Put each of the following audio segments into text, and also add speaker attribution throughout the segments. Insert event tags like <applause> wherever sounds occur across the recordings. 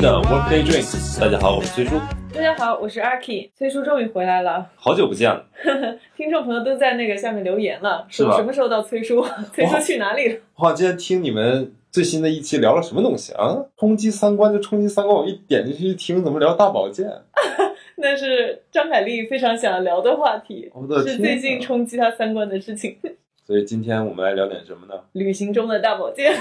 Speaker 1: 的 Workday Drinks。大家好，我是崔叔。
Speaker 2: 大家好，我是阿 K，崔叔终于回来了。
Speaker 1: 好久不见了，<laughs>
Speaker 2: 听众朋友都在那个下面留言了，
Speaker 1: 是吧
Speaker 2: 说什么时候到崔叔？<laughs> 崔叔去哪里了？
Speaker 1: 我好像今天听你们最新的一期聊了什么东西啊？冲击三观就冲击三观，我一点进去一听，怎么聊大保健？<laughs>
Speaker 2: 那是张凯丽非常想聊的话题，
Speaker 1: 我的
Speaker 2: 是最近冲击他三观的事情。
Speaker 1: 所以今天我们来聊点什么呢？
Speaker 2: 旅行中的大保健，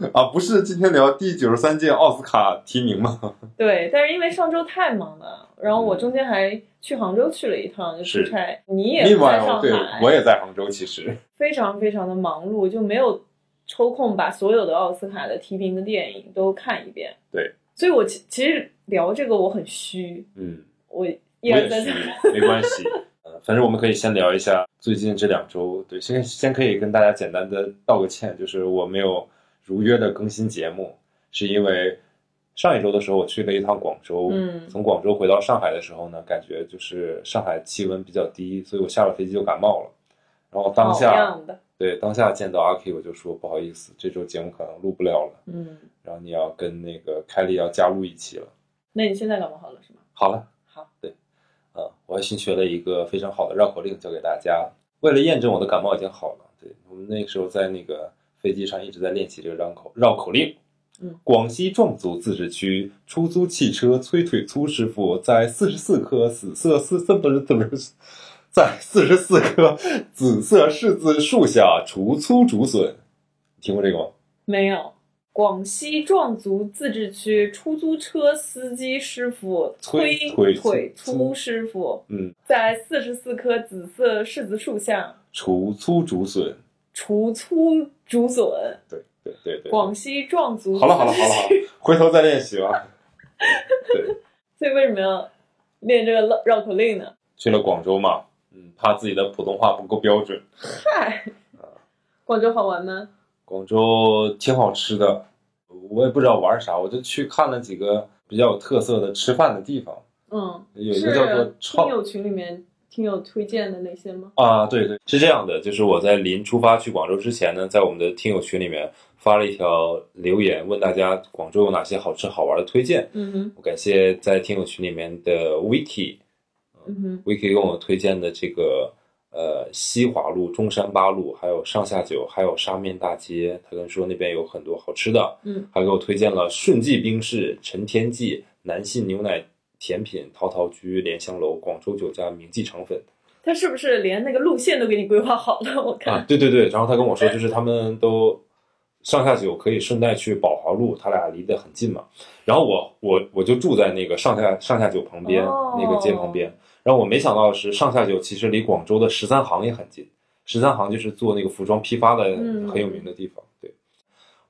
Speaker 2: <laughs>
Speaker 1: 啊，不是今天聊第九十三届奥斯卡提名吗？<laughs>
Speaker 2: 对，但是因为上周太忙了，然后我中间还去杭州去了一趟，就出差。你也在上
Speaker 1: 对
Speaker 2: 海，
Speaker 1: 我也在杭州，其实 <laughs>
Speaker 2: 非常非常的忙碌，就没有抽空把所有的奥斯卡的提名的电影都看一遍。
Speaker 1: 对，
Speaker 2: 所以我其其实聊这个我很虚，
Speaker 1: 嗯，
Speaker 2: 我
Speaker 1: 也是
Speaker 2: 而再，
Speaker 1: 没关系。呃，反正我们可以先聊一下最近这两周。对，先先可以跟大家简单的道个歉，就是我没有如约的更新节目，是因为上一周的时候我去了一趟广州，
Speaker 2: 嗯
Speaker 1: 从广州回到上海的时候呢，感觉就是上海气温比较低，所以我下了飞机就感冒了。然后当下，对当下见到阿 K，我就说不好意思，这周节目可能录不了了。
Speaker 2: 嗯，
Speaker 1: 然后你要跟那个凯莉要加入一期了。
Speaker 2: 那你现在感冒好了是吗？
Speaker 1: 好了。
Speaker 2: 好，对
Speaker 1: 啊，我还新学了一个非常好的绕口令教给大家。为了验证我的感冒已经好了，对我们那个时候在那个飞机上一直在练习这个绕口绕口令。
Speaker 2: 嗯，
Speaker 1: 广西壮族自治区出租汽车催腿粗师傅在四十四棵紫色四四不是不是，在四十四棵紫色柿子树下除粗竹笋，听过这个吗？
Speaker 2: 没有。广西壮族自治区出租车司机师傅
Speaker 1: 催腿粗
Speaker 2: 师傅
Speaker 1: 嗯，
Speaker 2: 在四十四棵紫色柿子树下
Speaker 1: 除粗竹笋，
Speaker 2: 除粗竹笋。
Speaker 1: 对对对对。
Speaker 2: 广西壮族
Speaker 1: 好了好了好了好了，回头再练习吧。对。<laughs>
Speaker 2: 所以为什么要练这个绕绕口令呢？
Speaker 1: 去了广州嘛，嗯，怕自己的普通话不够标准。
Speaker 2: 嗨，广州好玩吗？
Speaker 1: 广州挺好吃的，我也不知道玩啥，我就去看了几个比较有特色的吃饭的地方。
Speaker 2: 嗯，
Speaker 1: 有一个叫做超
Speaker 2: 友群里面听友推荐的那些吗？
Speaker 1: 啊，对对，是这样的，就是我在临出发去广州之前呢，在我们的听友群里面发了一条留言，问大家广州有哪些好吃好玩的推荐。
Speaker 2: 嗯哼，
Speaker 1: 我感谢在听友群里面的 Vicky，
Speaker 2: 嗯哼
Speaker 1: ，Vicky 给我推荐的这个呃西华路、中山八路，还有上下九，还有沙面大街，他跟说那边有很多好吃的，
Speaker 2: 嗯，
Speaker 1: 还给我推荐了顺记冰室、陈天记、南信牛奶甜品、陶陶居、莲香楼、广州酒家、明记肠粉
Speaker 2: 他是不是连那个路线都给你规划好了？我看，
Speaker 1: 啊，对对对，然后他跟我说，就是他们都上下九可以顺带去宝华路，他俩离得很近嘛。然后我我我就住在那个上下上下九旁边、
Speaker 2: 哦
Speaker 1: 那个街旁边。然后我没想到的是，上下九其实离广州的十三行也很近。十三行就是做那个服装批发的
Speaker 2: 嗯
Speaker 1: 很有名的地方。对，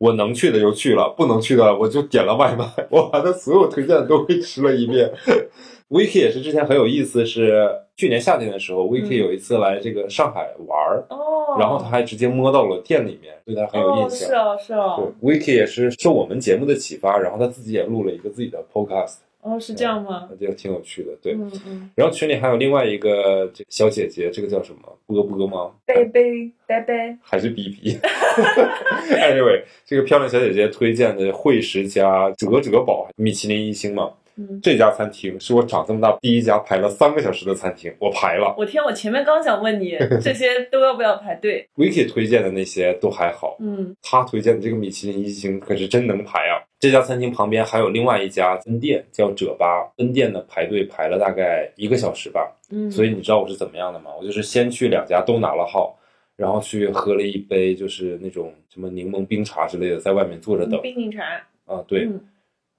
Speaker 1: 我能去的就去了，不能去的我就点了外卖，<laughs> 我把他所有推荐的都给吃了一遍。<laughs> Vicky 也是之前很有意思，是去年夏天的时候，Vicky 有一次来这个上海玩儿，
Speaker 2: 哦，
Speaker 1: 然后他还直接摸到了店里面，对他很有印
Speaker 2: 哦，
Speaker 1: 象。
Speaker 2: 是啊，是啊，
Speaker 1: 对，Vicky 也是受我们节目的启发，然后他自己也录了一个自己的 podcast，
Speaker 2: 哦，是这样吗？
Speaker 1: 我觉得挺有趣的。对，
Speaker 2: 嗯嗯，
Speaker 1: 然后群里还有另外一个这小姐姐，这个叫什么波波吗？
Speaker 2: 贝贝贝贝，
Speaker 1: 还是 B B。<laughs> anyway，这个漂亮小姐姐推荐的惠食家哲哲宝米其林一星嘛，
Speaker 2: 嗯，
Speaker 1: 这家餐厅是我长这么大第一家排了三个小时的餐厅，我排了。
Speaker 2: 我天，我前面刚想问你 <laughs> 这些都要不要排队
Speaker 1: ？Vicky 推荐的那些都还好，
Speaker 2: 嗯
Speaker 1: 他推荐的这个米其林一星可是真能排啊！这家餐厅旁边还有另外一家分店，叫褶巴。分店的排队排了大概一个小时吧。
Speaker 2: 嗯，
Speaker 1: 所以你知道我是怎么样的吗？我就是先去两家都拿了号，然后去喝了一杯就是那种什么柠檬冰茶之类的，在外面坐着等
Speaker 2: 冰柠茶，
Speaker 1: 啊，对。
Speaker 2: 嗯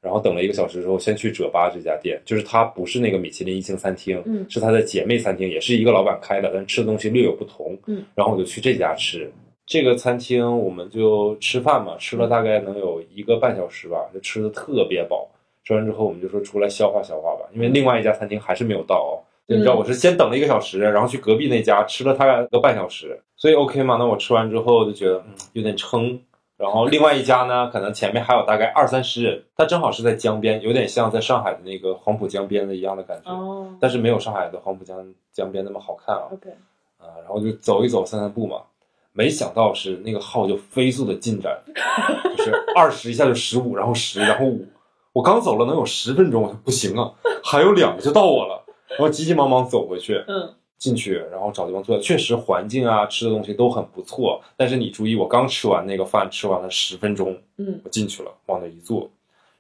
Speaker 1: 然后等了一个小时之后，先去哲巴这家店，就是它不是那个米其林一星餐厅，
Speaker 2: 嗯
Speaker 1: 是它的姐妹餐厅，也是一个老板开的，但吃的东西略有不同。
Speaker 2: 嗯，
Speaker 1: 然后我就去这家吃。这个餐厅我们就吃饭嘛，吃了大概能有一个半小时吧，就吃的特别饱。吃完之后，我们就说出来消化消化吧，因为另外一家餐厅还是没有到哦。
Speaker 2: 嗯
Speaker 1: 你知道我是先等了一个小时，然后去隔壁那家吃了大概个半小时，所以 OK 嘛？那我吃完之后就觉得嗯有点撑，然后另外一家呢，可能前面还有大概二三十人，它正好是在江边，有点像在上海的那个黄浦江边的一样的感觉，
Speaker 2: 哦
Speaker 1: 但是没有上海的黄浦江江边那么好看啊。
Speaker 2: ，OK，
Speaker 1: 啊，然后就走一走、散散步嘛。没想到是那个号就飞速的进展，<laughs> 就是二十一下就十五，然后十，然后五。我刚走了能有十分钟，不行啊，还有两个就到我了，然后急急忙忙走回去，
Speaker 2: 嗯，
Speaker 1: 进去，然后找地方坐。确实环境啊，吃的东西都很不错。但是你注意，我刚吃完那个饭，吃完了十分钟，
Speaker 2: 嗯
Speaker 1: 我进去了，往那一坐，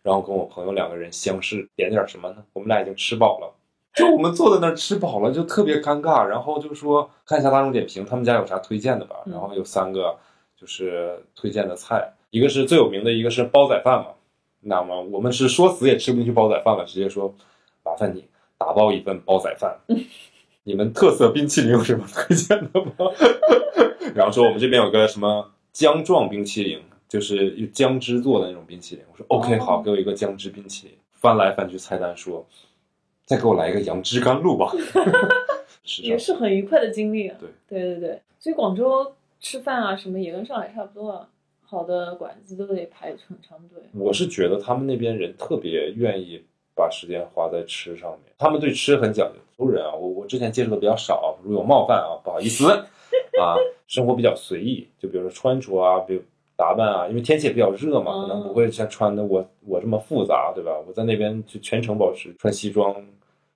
Speaker 1: 然后跟我朋友两个人相视，点点什么呢？我们俩已经吃饱了，就我们坐在那儿吃饱了，就特别尴尬。然后就说看一下大众点评，他们家有啥推荐的吧？
Speaker 2: 嗯
Speaker 1: 然后有三个就是推荐的菜，一个是最有名的，一个是煲仔饭嘛。那么我们是说死也吃不进去煲仔饭了，直接说麻烦你打包一份煲仔饭。<laughs> 你们特色冰淇淋有什么推荐的吗？<laughs> 然后说我们这边有个什么姜状冰淇淋，就是用姜汁做的那种冰淇淋。我说 OK
Speaker 2: 哦
Speaker 1: 好，给我一个姜汁冰淇淋。翻来翻去菜单说，再给我来一个杨枝甘露吧。<laughs> 是
Speaker 2: 也是很愉快的经历啊。
Speaker 1: 对
Speaker 2: 对对对，所以广州吃饭啊什么也跟上海差不多啊，好的馆子都得排很长队。
Speaker 1: 我是觉得他们那边人特别愿意把时间花在吃上面，他们对吃很讲究。洲人啊，我我之前接触的比较少，如有冒犯啊，不好意思啊。生活比较随意，就比如说穿着啊，比如打扮啊，因为天气也比较热嘛，可能不会像穿的我我这么复杂，对吧？我在那边就全程保持穿西装，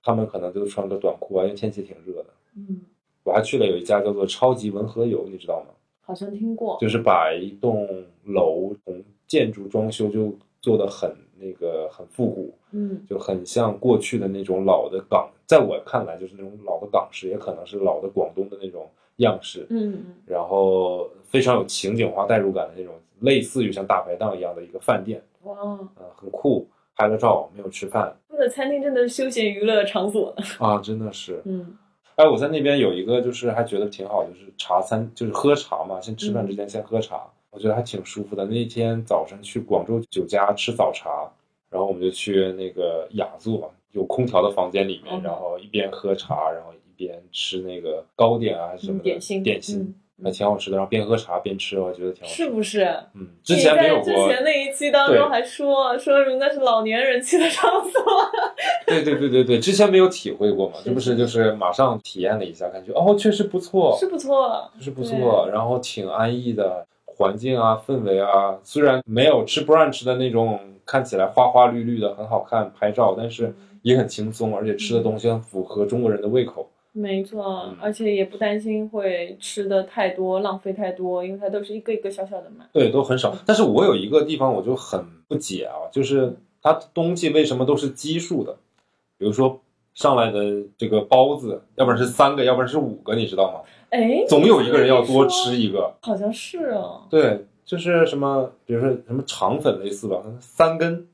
Speaker 1: 他们可能就穿个短裤啊，因为天气挺热的。
Speaker 2: 嗯，
Speaker 1: 我还去了有一家叫做超级文和友，你知道吗？
Speaker 2: 好像听过。
Speaker 1: 就是把一栋楼从建筑装修就做的很那个很复古，
Speaker 2: 嗯
Speaker 1: 就很像过去的那种老的港，在我看来就是那种老的港式，也可能是老的广东的那种样式，
Speaker 2: 嗯嗯
Speaker 1: 然后非常有情景化代入感的那种，类似于像大排档一样的一个饭店，
Speaker 2: 哇，
Speaker 1: 嗯、很酷。拍了照，没有吃饭
Speaker 2: 那个餐厅真的是休闲娱乐场所呢。
Speaker 1: 啊，真的是。
Speaker 2: 嗯
Speaker 1: 哎，我在那边有一个，就是还觉得挺好，就是茶餐，就是喝茶嘛，先吃饭之前先喝茶，我觉得还挺舒服的。那天早晨去广州酒家吃早茶，然后我们就去那个雅座，有空调的房间里面，
Speaker 2: 嗯
Speaker 1: 然后一边喝茶，然后一边吃那个糕点啊还是什么的、
Speaker 2: 嗯点心
Speaker 1: 点心
Speaker 2: 嗯
Speaker 1: 还挺好吃的。然后边喝茶边吃，我觉得挺好吃。
Speaker 2: 是不是？
Speaker 1: 嗯，之前没有过
Speaker 2: 之，前那一期当中还说说什么那是老年人去的场所。<laughs>
Speaker 1: 对对对对对，之前没有体会过嘛，这不是就是马上体验了一下，感觉哦确实不错，
Speaker 2: 是不错，
Speaker 1: 是不错，然后挺安逸的环境啊，氛围啊，虽然没有吃 brunch 的那种看起来花花绿绿的很好看拍照，但是也很轻松，而且吃的东西很符合中国人的胃口。
Speaker 2: 没错
Speaker 1: 嗯，
Speaker 2: 而且也不担心会吃的太多，浪费太多，因为它都是一个一个小小的买。
Speaker 1: 对，都很少。但是我有一个地方我就很不解啊，就是它东西为什么都是奇数的？比如说上来的这个包子，要不然是三个，要不然是五个，你知道吗？
Speaker 2: 哎，
Speaker 1: 总有一个人要多吃一个。
Speaker 2: 好像是哦。
Speaker 1: 对，就是什么，比如说什么肠粉类似吧，三根，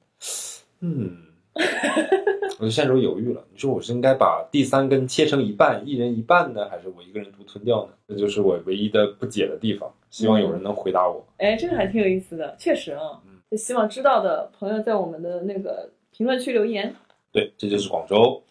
Speaker 1: 嗯，<laughs> 我就现在就犹豫了。你说我是应该把第三根切成一半，一人一半呢，还是我一个人独吞掉呢？这就是我唯一的不解的地方。希望有人能回答我。
Speaker 2: 哎，这个还挺有意思的，确实啊
Speaker 1: 嗯。
Speaker 2: 就希望知道的朋友在我们的那个评论区留言。
Speaker 1: 对，这就是广州，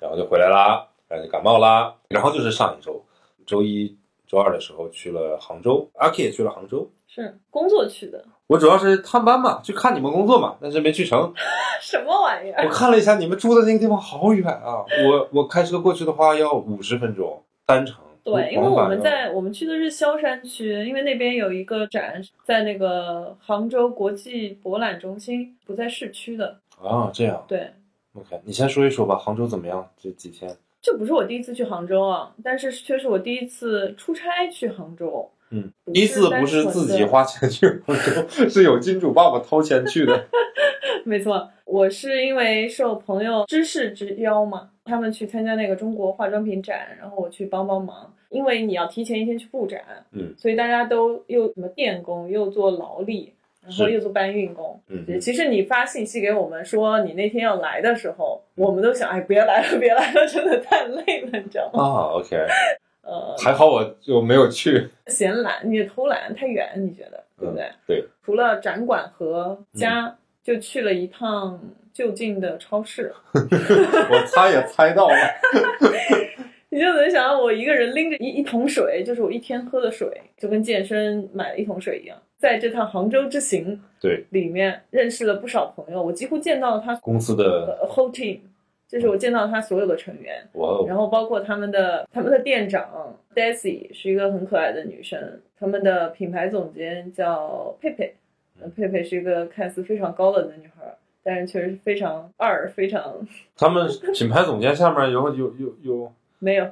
Speaker 1: 然后就回来啦，然后就感冒啦，然后就是上一周，周一、周二的时候去了杭州，阿 K 也去了杭州。
Speaker 2: 是工作去的，
Speaker 1: 我主要是探班嘛，去看你们工作嘛，但是没去成。<laughs>
Speaker 2: 什么玩意儿我？
Speaker 1: 看了一下，你们住的那个地方好远啊！我我开车过去的话要五十分钟单程。
Speaker 2: 对，因为我们在我们去的是萧山区，因为那边有一个展，在那个杭州国际博览中心，不在市区的。
Speaker 1: 啊这样
Speaker 2: 对
Speaker 1: ，，OK，你先说一说吧，杭州怎么样？这几天？
Speaker 2: 这不是我第一次去杭州啊，但是却是我第一次出差去杭州。
Speaker 1: 嗯，第一次不是自己花钱去杭州，<laughs> 是有金主爸爸掏钱去的。<laughs>
Speaker 2: 没错，我是因为受朋友知识之邀嘛，他们去参加那个中国化妆品展，然后我去帮帮忙。因为你要提前一天去布展，
Speaker 1: 嗯，
Speaker 2: 所以大家都又什么电工，又做劳力，然后又做搬运工。
Speaker 1: 嗯
Speaker 2: 对其实你发信息给我们说你那天要来的时候，我们都想，哎，别来了，别来了，真的太累了，你知道吗？
Speaker 1: 啊，OK，
Speaker 2: 呃，
Speaker 1: 还好我就没有去。
Speaker 2: 嫌懒，你偷懒太远，你觉得对不对？
Speaker 1: 对，
Speaker 2: 除了展馆和家，就去了一趟就近的超市。<laughs>
Speaker 1: 我猜也猜到了。
Speaker 2: 你就能想到我一个人拎着一一桶水，就是我一天喝的水，就跟健身买了一桶水一样。在这趟杭州之行
Speaker 1: 对，
Speaker 2: 里面认识了不少朋友，我几乎见到了他
Speaker 1: 公司的
Speaker 2: 呃 whole team，就是我见到他所有的成员，
Speaker 1: 哇哦，
Speaker 2: 然后包括他们的他们的店长 Daisy 是一个很可爱的女生，他们的品牌总监叫佩佩，呃佩佩是一个看似非常高冷的女孩，但是确实是非常二，非常
Speaker 1: 他们品牌总监下面有有有有，
Speaker 2: 没有，<laughs>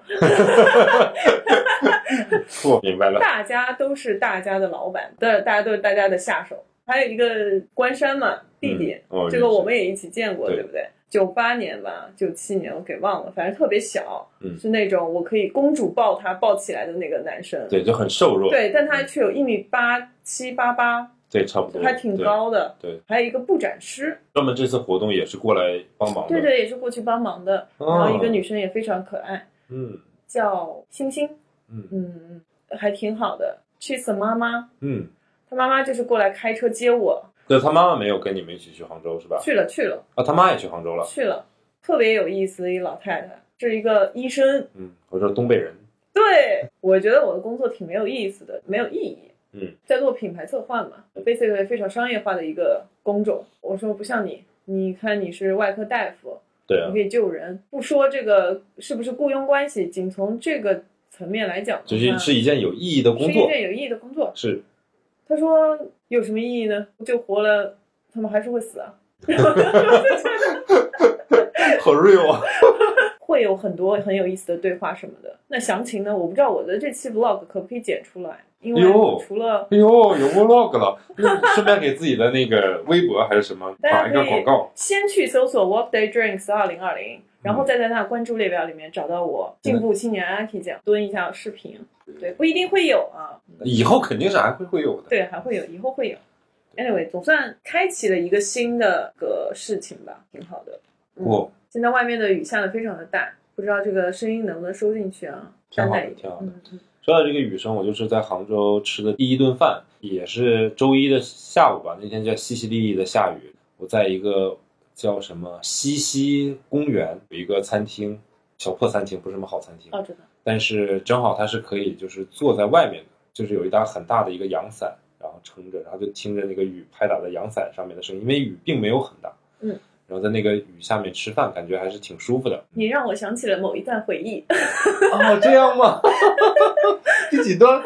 Speaker 2: <laughs>
Speaker 1: 我明白了，
Speaker 2: 大家都是大家的老板，对，大家都是大家的下手。还有一个关山嘛，弟弟，
Speaker 1: 嗯哦
Speaker 2: 这个我们也一起见过，
Speaker 1: 对。
Speaker 2: 对不对？九八年吧，九七年我给忘了，反正特别小，
Speaker 1: 嗯。
Speaker 2: 是那种我可以公主抱他抱起来的那个男生。
Speaker 1: 对，就很瘦弱，
Speaker 2: 对，但他却有一米八七八八，
Speaker 1: 对，差不多，
Speaker 2: 还挺高的。
Speaker 1: 对，
Speaker 2: 还有一个布展师，
Speaker 1: 专门这次活动也是过来帮忙的，
Speaker 2: 对对，也是过去帮忙的。
Speaker 1: 哦
Speaker 2: 然后一个女生也非常可爱，
Speaker 1: 嗯。
Speaker 2: 叫星星，
Speaker 1: 嗯
Speaker 2: 嗯，还挺好的。去死妈妈，
Speaker 1: 嗯，
Speaker 2: 她妈妈就是过来开车接我，
Speaker 1: 对他妈妈没有跟你们一起去杭州是吧？
Speaker 2: 去了去了
Speaker 1: 啊，他妈也去杭州了，
Speaker 2: 去了，特别有意思的一老太太，是一个医生。
Speaker 1: 嗯，我说东北人，
Speaker 2: 对我觉得我的工作挺没有意思的，没有意义。
Speaker 1: 嗯，
Speaker 2: 在做品牌策划嘛，basically 非常商业化的一个工种。我说不像你，你看你是外科大夫，
Speaker 1: 对啊
Speaker 2: 你可，以救人。不说这个是不是雇佣关系，仅从这个层面来讲
Speaker 1: 就是是一件有意义的工作
Speaker 2: 是一，件有意义的工作。
Speaker 1: 是，
Speaker 2: 他说有什么意义呢？就活了，他们还是会死啊。
Speaker 1: 好 real 啊，
Speaker 2: 会有很多很有意思的对话什么的。那详情呢？我不知道我的这期 vlog 可不可以剪出来，因为
Speaker 1: 哟
Speaker 2: 除了
Speaker 1: 哎呦，有 vlog 了，顺便给自己的那个微博还是什么 <laughs> 打一个广告，
Speaker 2: 先去搜索 Workday Drinks 二零二零，然后再在他的关注列表里面找到我进步青年 Aki 这样蹲一下视频。对，不一定会有啊，
Speaker 1: 以后肯定是还会会有的，
Speaker 2: 对，还会有，以后会有。Anyway，总算开启了一个新的个事情吧，挺好的。嗯
Speaker 1: 不，
Speaker 2: 现在外面的雨下的非常的大，不知道这个声音能不能收进去啊？
Speaker 1: 挺好的挺好的说到这个雨声，我就是在杭州吃的第一顿饭，也是周一的下午吧。那天叫淅淅沥沥的下雨，我在一个叫什么西溪公园有一个餐厅，小破餐厅，不是什么好餐厅，
Speaker 2: 哦，知道。
Speaker 1: 但是正好它是可以就是坐在外面的，就是有一搭很大的一个阳伞，然后撑着，然后就听着那个雨拍打在阳伞上面的声音，因为雨并没有很大，
Speaker 2: 嗯，
Speaker 1: 然后在那个雨下面吃饭，感觉还是挺舒服的。
Speaker 2: 你让我想起了某一段回忆。
Speaker 1: 哦，这样吗？<laughs> 第几段？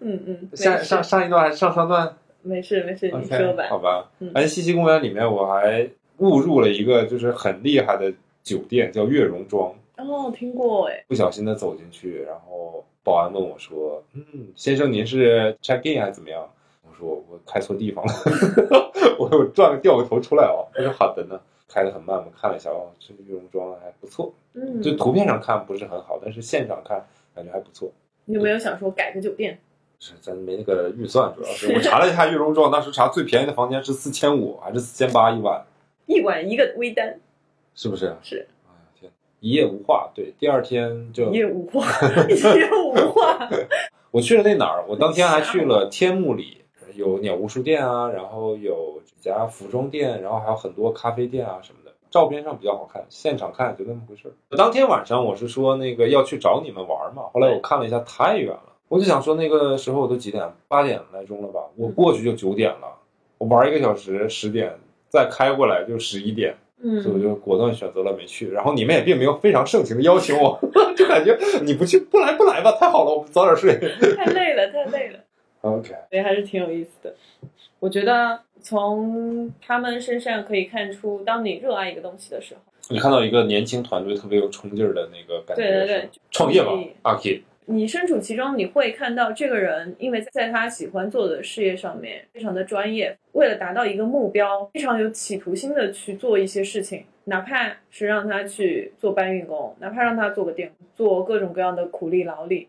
Speaker 2: 嗯 <laughs> 嗯，
Speaker 1: 下上上一段还是上上段
Speaker 2: 没事没事，你说吧。
Speaker 1: 好吧
Speaker 2: 嗯。
Speaker 1: 而且西溪公园里面我还误入了一个就是很厉害的酒店，叫悦榕庄。
Speaker 2: 哦，听过哎，
Speaker 1: 不小心的走进去，然后保安问我说：“嗯，先生您是 check in 还是怎么样？”我说：“我开错地方了，<laughs> 我我转掉个头出来哦。”他说：“好的呢。”开的很慢，我看了一下，哦，这个悦榕庄还不错，
Speaker 2: 嗯，
Speaker 1: 就图片上看不是很好，但是现场看感觉还不错。
Speaker 2: 你有没有想说改个酒店？
Speaker 1: 是咱没那个预算，主要是 <laughs> 我查了一下悦榕庄，当时查最便宜的房间是四千五还是四千八一晚，
Speaker 2: 一晚一个微单，
Speaker 1: 是不是？
Speaker 2: 是
Speaker 1: 哎呀天，一夜无话。对，第二天就
Speaker 2: 一夜无话，<laughs> 一夜无话。<laughs>
Speaker 1: 我去了那哪儿？我当天还去了天目里，有鸟屋书店啊，然后有几家服装店，然后还有很多咖啡店啊什么的。照片上比较好看，现场看就那么回事儿。当天晚上我是说那个要去找你们玩嘛，后来我看了一下太远了，我就想说那个时候我都几点？八点来钟了吧？我过去就九点了，我玩一个小时，十点再开过来就十一点，所以我
Speaker 2: 嗯，
Speaker 1: 就果断选择了没去。然后你们也并没有非常盛情的邀请我，<laughs> 就感觉你不去不来不来吧，太好了，我们早点睡。
Speaker 2: 太累了，太累了。
Speaker 1: OK。
Speaker 2: 所以还是挺有意思的。我觉得从他们身上可以看出，当你热爱一个东西的时候，
Speaker 1: 你看到一个年轻团队特别有冲劲儿的那个感觉，
Speaker 2: 对对对
Speaker 1: 创业吧阿 K，
Speaker 2: 你身处其中，你会看到这个人，因为在他喜欢做的事业上面非常的专业，为了达到一个目标，非常有企图心的去做一些事情，哪怕是让他去做搬运工，哪怕让他做个店，做各种各样的苦力劳力。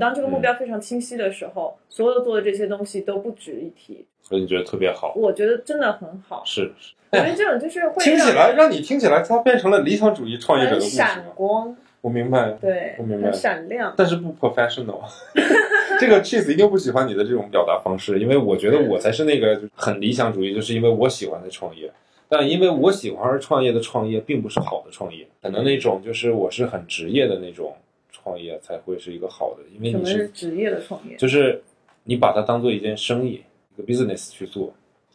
Speaker 2: 当这个目标非常清晰的时候，所有做的这些东西都不值一提。
Speaker 1: 所以你觉得特别好，
Speaker 2: 我觉得真的很好，
Speaker 1: 是是，
Speaker 2: 因为这种就是会
Speaker 1: 听起来让你听起来，它变成了理想主义创业者的
Speaker 2: 闪。光，
Speaker 1: 我明白，
Speaker 2: 对，
Speaker 1: 我明白
Speaker 2: 很闪亮。
Speaker 1: 但是不 professional。<laughs> 这个 Cheese 一定不喜欢你的这种表达方式，因为我觉得我才是那个很理想主义，就是因为我喜欢的创业。但因为我喜欢而创业的创业，并不是好的创业，可能那种就是我是很职业的那种创业才会是一个好的，因为你是
Speaker 2: 是职业的创业？
Speaker 1: 就是你把它当做一件生意，一个 business 去做，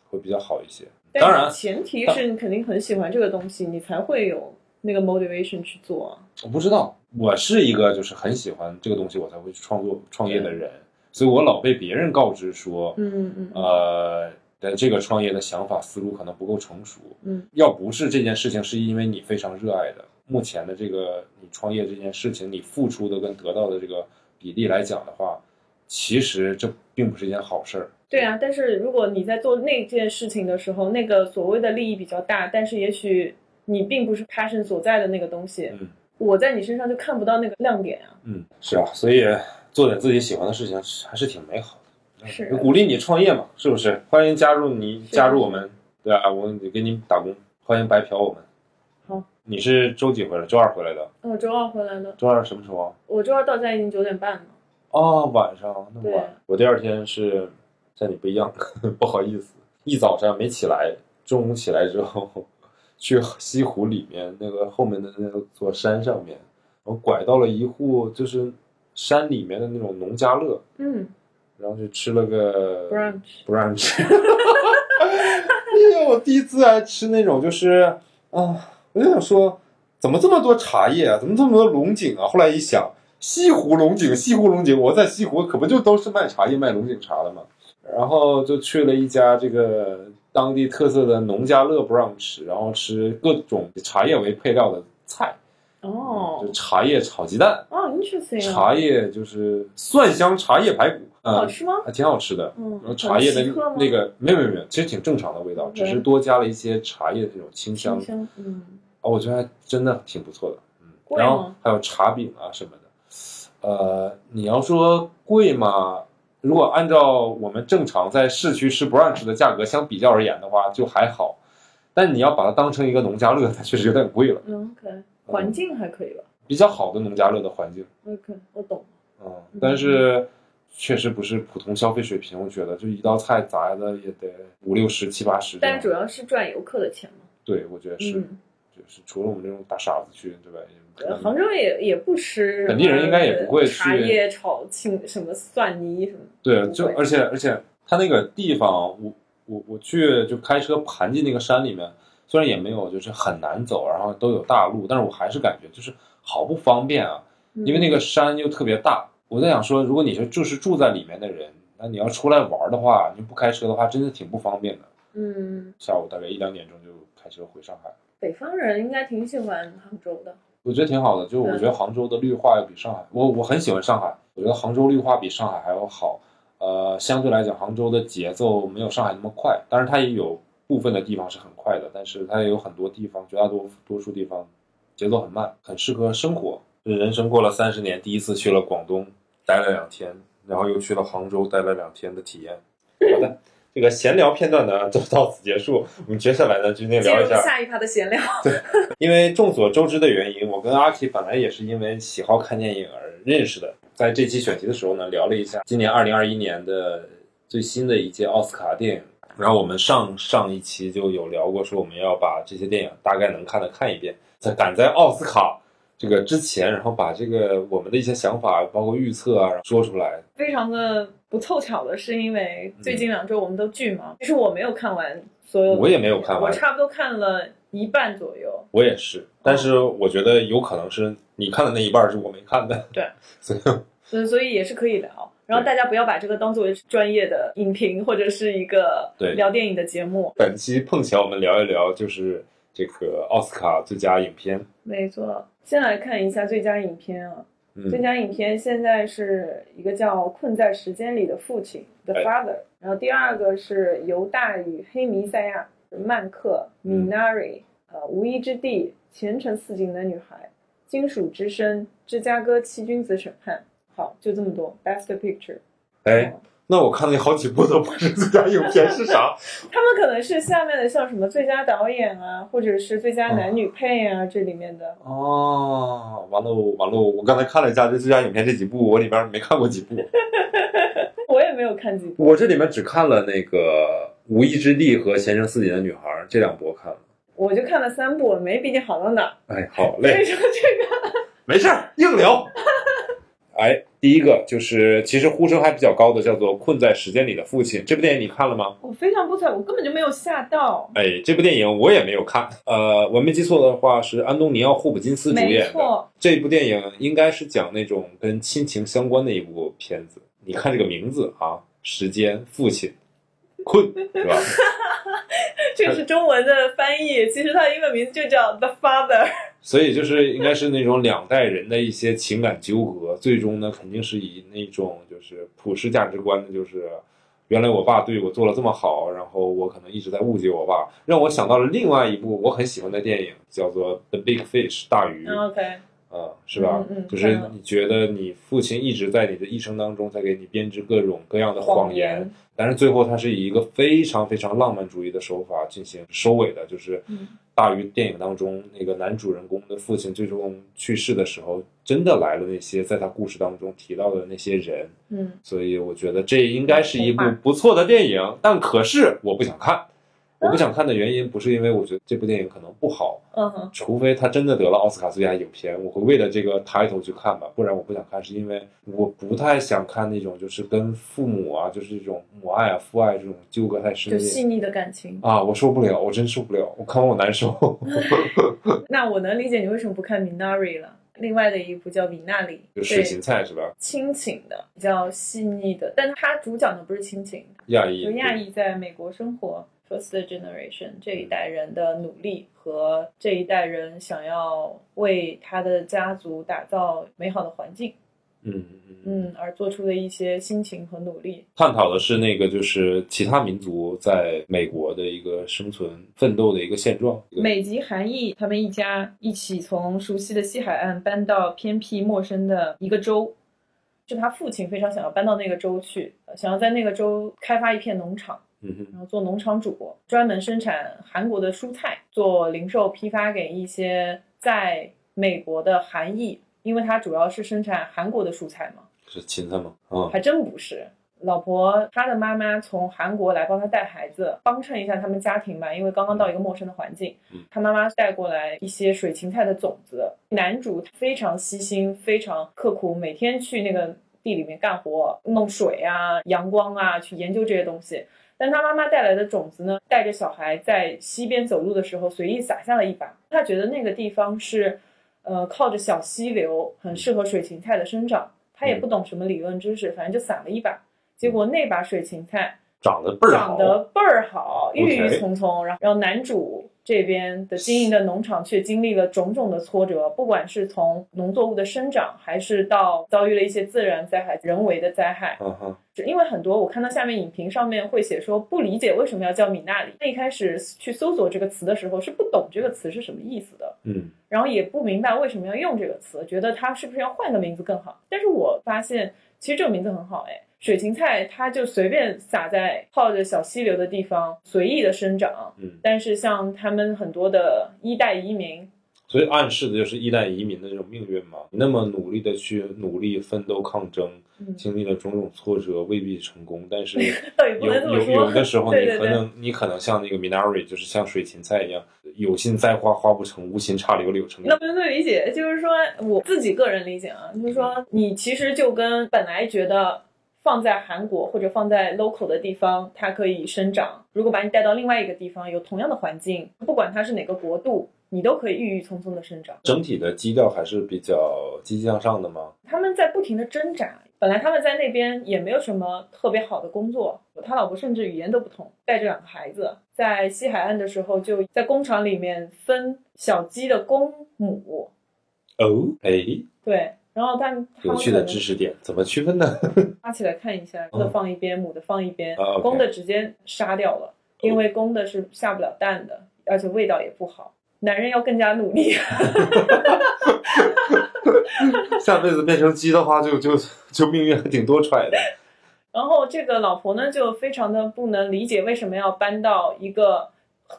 Speaker 1: 会比较好一些。当然，
Speaker 2: 前提是你肯定很喜欢这个东西，你才会有那个 motivation 去做啊？
Speaker 1: 我不知道，我是一个就是很喜欢这个东西，我才会去创作创业的人，所以我老被别人告知说，
Speaker 2: 嗯嗯
Speaker 1: 呃，的这个创业的想法思路可能不够成熟。
Speaker 2: 嗯，
Speaker 1: 要不是这件事情是因为你非常热爱的，目前的这个你创业这件事情，你付出的跟得到的这个比例来讲的话，其实这并不是一件好事儿。
Speaker 2: 对啊，但是如果你在做那件事情的时候，那个所谓的利益比较大，但是也许你并不是 passion 所在的那个东西，
Speaker 1: 嗯
Speaker 2: 我在你身上就看不到那个亮点啊。
Speaker 1: 嗯，是啊，所以做点自己喜欢的事情还是挺美好的。
Speaker 2: 是
Speaker 1: 鼓励你创业嘛，是不是？欢迎加入你，加入我们，对啊，我给你打工，欢迎白嫖我们。
Speaker 2: 好，
Speaker 1: 你是周几回来？周二回来的。
Speaker 2: 我周二回来的，
Speaker 1: 周二什么时候啊？
Speaker 2: 我周二到家已经九点半了。
Speaker 1: 哦，晚上那么
Speaker 2: 对
Speaker 1: 晚。我第二天是像你不一样，<laughs> 不好意思，一早上没起来，中午起来之后去西湖里面那个后面的那座山上面，我拐到了一户就是山里面的那种农家乐，
Speaker 2: 嗯
Speaker 1: 然后就吃了个
Speaker 2: ，brunch。
Speaker 1: brunch。<laughs> 因为我第一次还吃那种就是啊，我就想说，怎么这么多茶叶啊？怎么这么多龙井啊？后来一想，西湖龙井，西湖龙井，我在西湖可不就都是卖茶叶、卖龙井茶的吗？然后就去了一家这个当地特色的农家乐 brunch，然后吃各种以茶叶为配料的菜，
Speaker 2: 哦
Speaker 1: 就茶叶炒鸡蛋，
Speaker 2: 哦，interesting 啊。
Speaker 1: 茶叶就是蒜香茶叶排骨，嗯
Speaker 2: 好吃吗？
Speaker 1: 还挺好吃的。
Speaker 2: 嗯
Speaker 1: 然后，茶叶的那个没有没有没有，其实挺正常的味道，只是多加了一些茶叶的这种清香
Speaker 2: 清香，嗯，
Speaker 1: 哦，我觉得还真的挺不错的。嗯，然后还有茶饼啊什么的。呃，你要说贵嘛，如果按照我们正常在市区吃 brunch 的价格相比较而言的话，就还好。但你要把它当成一个农家乐，它确实有点贵了。
Speaker 2: 嗯，OK，环境还可以吧
Speaker 1: 比较好的农家乐的环境
Speaker 2: ，？OK，我懂。
Speaker 1: 嗯，但是确实不是普通消费水平。我觉得就一道菜砸的也得五六十、七八十。
Speaker 2: 但主要是赚游客的钱嘛。
Speaker 1: 对，我觉得是，
Speaker 2: 嗯，
Speaker 1: 就是除了我们这种大傻子去，对吧？
Speaker 2: 杭州也也不吃，
Speaker 1: 本地人应该也不会去
Speaker 2: 茶叶炒青什么蒜泥什么。
Speaker 1: 对，就而且而且，它那个地方，我我我去就开车盘进那个山里面，虽然也没有就是很难走，然后都有大路，但是我还是感觉就是好不方便啊，
Speaker 2: 嗯
Speaker 1: 因为那个山又特别大。我在想说，如果你是就是住在里面的人，那你要出来玩的话，你不开车的话，真的挺不方便的。
Speaker 2: 嗯，
Speaker 1: 下午大概一两点钟就开车回上海。
Speaker 2: 北方人应该挺喜欢杭州的。
Speaker 1: 我觉得挺好的，就我
Speaker 2: 嗯
Speaker 1: 觉得杭州的绿化要比上海，我我很喜欢上海，我觉得杭州绿化比上海还要好。呃，相对来讲，杭州的节奏没有上海那么快，当然它也有部分的地方是很快的，但是它也有很多地方，绝大多多数地方节奏很慢，很适合生活。人生过了三十年，第一次去了广东，待了两天，然后又去了杭州，待了两天的体验。好的，这个闲聊片段呢就到此结束，我们接下来呢今天聊一下
Speaker 2: 下一趴的闲聊。
Speaker 1: 对因为众所周知的原因，我跟阿 K 本来也是因为喜好看电影而认识的。在这期选题的时候呢，聊了一下今年二零二一年的最新的一届奥斯卡电影。然后我们上上一期就有聊过，说我们要把这些电影大概能看的看一遍，在赶在奥斯卡这个之前，然后把这个我们的一些想法，包括预测啊说出来。
Speaker 2: 非常的不凑巧的是，因为最近两周我们都巨忙，其实我没有看完所有，
Speaker 1: 我也没有看完
Speaker 2: 我差不多看了一半左右。
Speaker 1: 我也是，但是我觉得有可能是你看的那一半是我没看的。
Speaker 2: 对，<laughs>
Speaker 1: 所以
Speaker 2: 所以所以也是可以聊。然后大家不要把这个当作为专业的影评或者是一个
Speaker 1: 对
Speaker 2: 聊电影的节目。
Speaker 1: 本期碰巧我们聊一聊，就是这个奥斯卡最佳影片。
Speaker 2: 没错，先来看一下最佳影片啊。最
Speaker 1: 嗯，
Speaker 2: 佳影片现在是一个叫《困在时间里的父亲》（The
Speaker 1: 哎
Speaker 2: Father），然后第二个是《犹大与黑弥赛亚》（曼克）、
Speaker 1: 嗯
Speaker 2: （Minari）、呃，《无依之地》、《前程似锦的女孩》、《金属之声》、《芝加哥七君子审判》。好，就这么多。Best Picture。
Speaker 1: 哎，那我看了好几部都不是最佳影片是啥？<laughs>
Speaker 2: 他们可能是下面的像什么最佳导演啊，或者是最佳男女配啊，这里面的。
Speaker 1: 哦，完了完了，我刚才看了一下这最佳影片这几部，我里边没看过几部，<laughs>
Speaker 2: 我也没有看几部，
Speaker 1: 我这里面只看了那个《无意之地》和《前程似锦的女孩》这两部我看了。
Speaker 2: 我就看了三部，没比你好到哪。
Speaker 1: 哎，好
Speaker 2: 所以
Speaker 1: 嘞，
Speaker 2: 说这个
Speaker 1: 没事儿，硬聊。<laughs> 哎，第一个就是其实呼声还比较高的，叫做《困在时间里的父亲》这部电影，你看了吗？
Speaker 2: 我非常不彩，我根本就没有吓到。
Speaker 1: 哎，这部电影我也没有看。呃，我没记错的话，是安东尼奥·霍普金斯主演的。
Speaker 2: 错，
Speaker 1: 这部电影应该是讲那种跟亲情相关的一部片子。你看这个名字啊，时间父亲困是吧？<laughs>
Speaker 2: 这个是中文的翻译，其实它的英文名字就叫 The Father。
Speaker 1: 所以就是应该是那种两代人的一些情感纠葛，最终呢肯定是以那种就是普世价值观的，就是原来我爸对我做了这么好，然后我可能一直在误解我爸，让我想到了另外一部我很喜欢的电影，叫做《The Big Fish》大鱼。
Speaker 2: OK，
Speaker 1: 啊，是吧？
Speaker 2: 嗯嗯
Speaker 1: 就是你觉得你父亲一直在你的一生当中在给你编织各种各样的谎
Speaker 2: 谎
Speaker 1: 言，
Speaker 2: 言
Speaker 1: 但是最后他是以一个非常非常浪漫主义的手法进行收尾的，就是
Speaker 2: 嗯
Speaker 1: 大鱼电影当中那个男主人公的父亲最终去世的时候，真的来了那些在他故事当中提到的那些人，
Speaker 2: 嗯，
Speaker 1: 所以我觉得这应该是一部不错的电影，但可是我不想看。我不想看的原因不是因为我觉得这部电影可能不好，
Speaker 2: 嗯哼，
Speaker 1: 除非他真的得了奥斯卡最佳影片，我会为了这个 title 去看吧，不然我不想看，是因为我不太想看那种就是跟父母啊，就是这种母爱啊、父爱这种纠葛太深
Speaker 2: 就细腻的感情。
Speaker 1: 啊，我受不了，我真受不了，我看完我难受。<laughs>
Speaker 2: 那我能理解你为什么不看《Minari》了。另外的一部叫《米娜里》，对
Speaker 1: 就水芹菜是吧？
Speaker 2: 亲情的，比较细腻的，但是它主讲的不是亲情，
Speaker 1: 亚裔
Speaker 2: 就亚裔在美国生活，first generation 这一代人的努力和这一代人想要为他的家族打造美好的环境，
Speaker 1: 嗯嗯
Speaker 2: 而做出的一些心情和努力。
Speaker 1: 探讨的是那个就是其他民族在美国的一个生存奋斗的一个现状。
Speaker 2: 美籍韩裔他们一家一起从熟悉的西海岸搬到偏僻陌生的一个州，是他父亲非常想要搬到那个州去，呃想要在那个州开发一片农场。然后做农场主，专门生产韩国的蔬菜，做零售批发给一些在美国的韩裔，因为他主要是生产韩国的蔬菜嘛，
Speaker 1: 是芹菜吗？啊、
Speaker 2: 还真不是。老婆她的妈妈从韩国来帮她带孩子，帮衬一下他们家庭吧，因为刚刚到一个陌生的环境
Speaker 1: 嗯。
Speaker 2: 她妈妈带过来一些水芹菜的种子。男主非常细心，非常刻苦，每天去那个地里面干活，弄水啊、阳光啊，去研究这些东西。但他妈妈带来的种子呢，带着小孩在溪边走路的时候随意撒下了一把。他觉得那个地方是，呃，靠着小溪流，很适合水芹菜的生长。他也不懂什么理论知识，反正就撒了一把。结果那把水芹菜
Speaker 1: 长得倍儿好
Speaker 2: 长，得倍儿好，郁郁葱葱。然后，然后男主这边的经营的农场却经历了种种的挫折，不管是从农作物的生长，还是到遭遇了一些自然灾害、人为的灾害。
Speaker 1: 嗯哼，
Speaker 2: 是因为很多我看到下面影评上面会写说不理解为什么要叫米纳里。那一开始去搜索这个词的时候是不懂这个词是什么意思的，
Speaker 1: 嗯
Speaker 2: 然后也不明白为什么要用这个词，觉得它是不是要换个名字更好。但是我发现其实这个名字很好，哎，水芹菜它就随便撒在靠着小溪流的地方随意的生长。
Speaker 1: 嗯，
Speaker 2: 但是像他们很多的一代移民，
Speaker 1: 所以暗示的就是一代移民的这种命运嘛。你那么努力的去努力奋斗抗争，
Speaker 2: 嗯
Speaker 1: 经历了种种挫折，未必成功，但是 <laughs> 有有有的时候你可能你可能像那个 Minari，就是像水芹菜一样，有心栽花花不成，无心插柳柳成荫
Speaker 2: 那。不能理解，就是说我自己个人理解啊，就是说你其实就跟本来觉得放在韩国或者放在 local 的地方，它可以生长。如果把你带到另外一个地方，有同样的环境，不管它是哪个国度，你都可以郁郁葱葱的生长。
Speaker 1: 整体的基调还是比较积极向上的吗。
Speaker 2: 他们在不停的挣扎。本来他们在那边也没有什么特别好的工作，他老婆甚至语言都不通，带着两个孩子，在西海岸的时候就在工厂里面分小鸡的公母，
Speaker 1: 哦，哎，
Speaker 2: 对，然后他们他
Speaker 1: 有趣的知识点，怎么区分呢？<laughs>
Speaker 2: 拉起来看一下，公的放一边，母的放一边公的直接杀掉了，因为公的是下不了蛋的，而且味道也不好。男人要更加努力，<laughs>
Speaker 1: 下辈子变成鸡的话就，就就命运还挺多舛的。
Speaker 2: 然后这个老婆呢就非常的不能理解为什么要搬到一个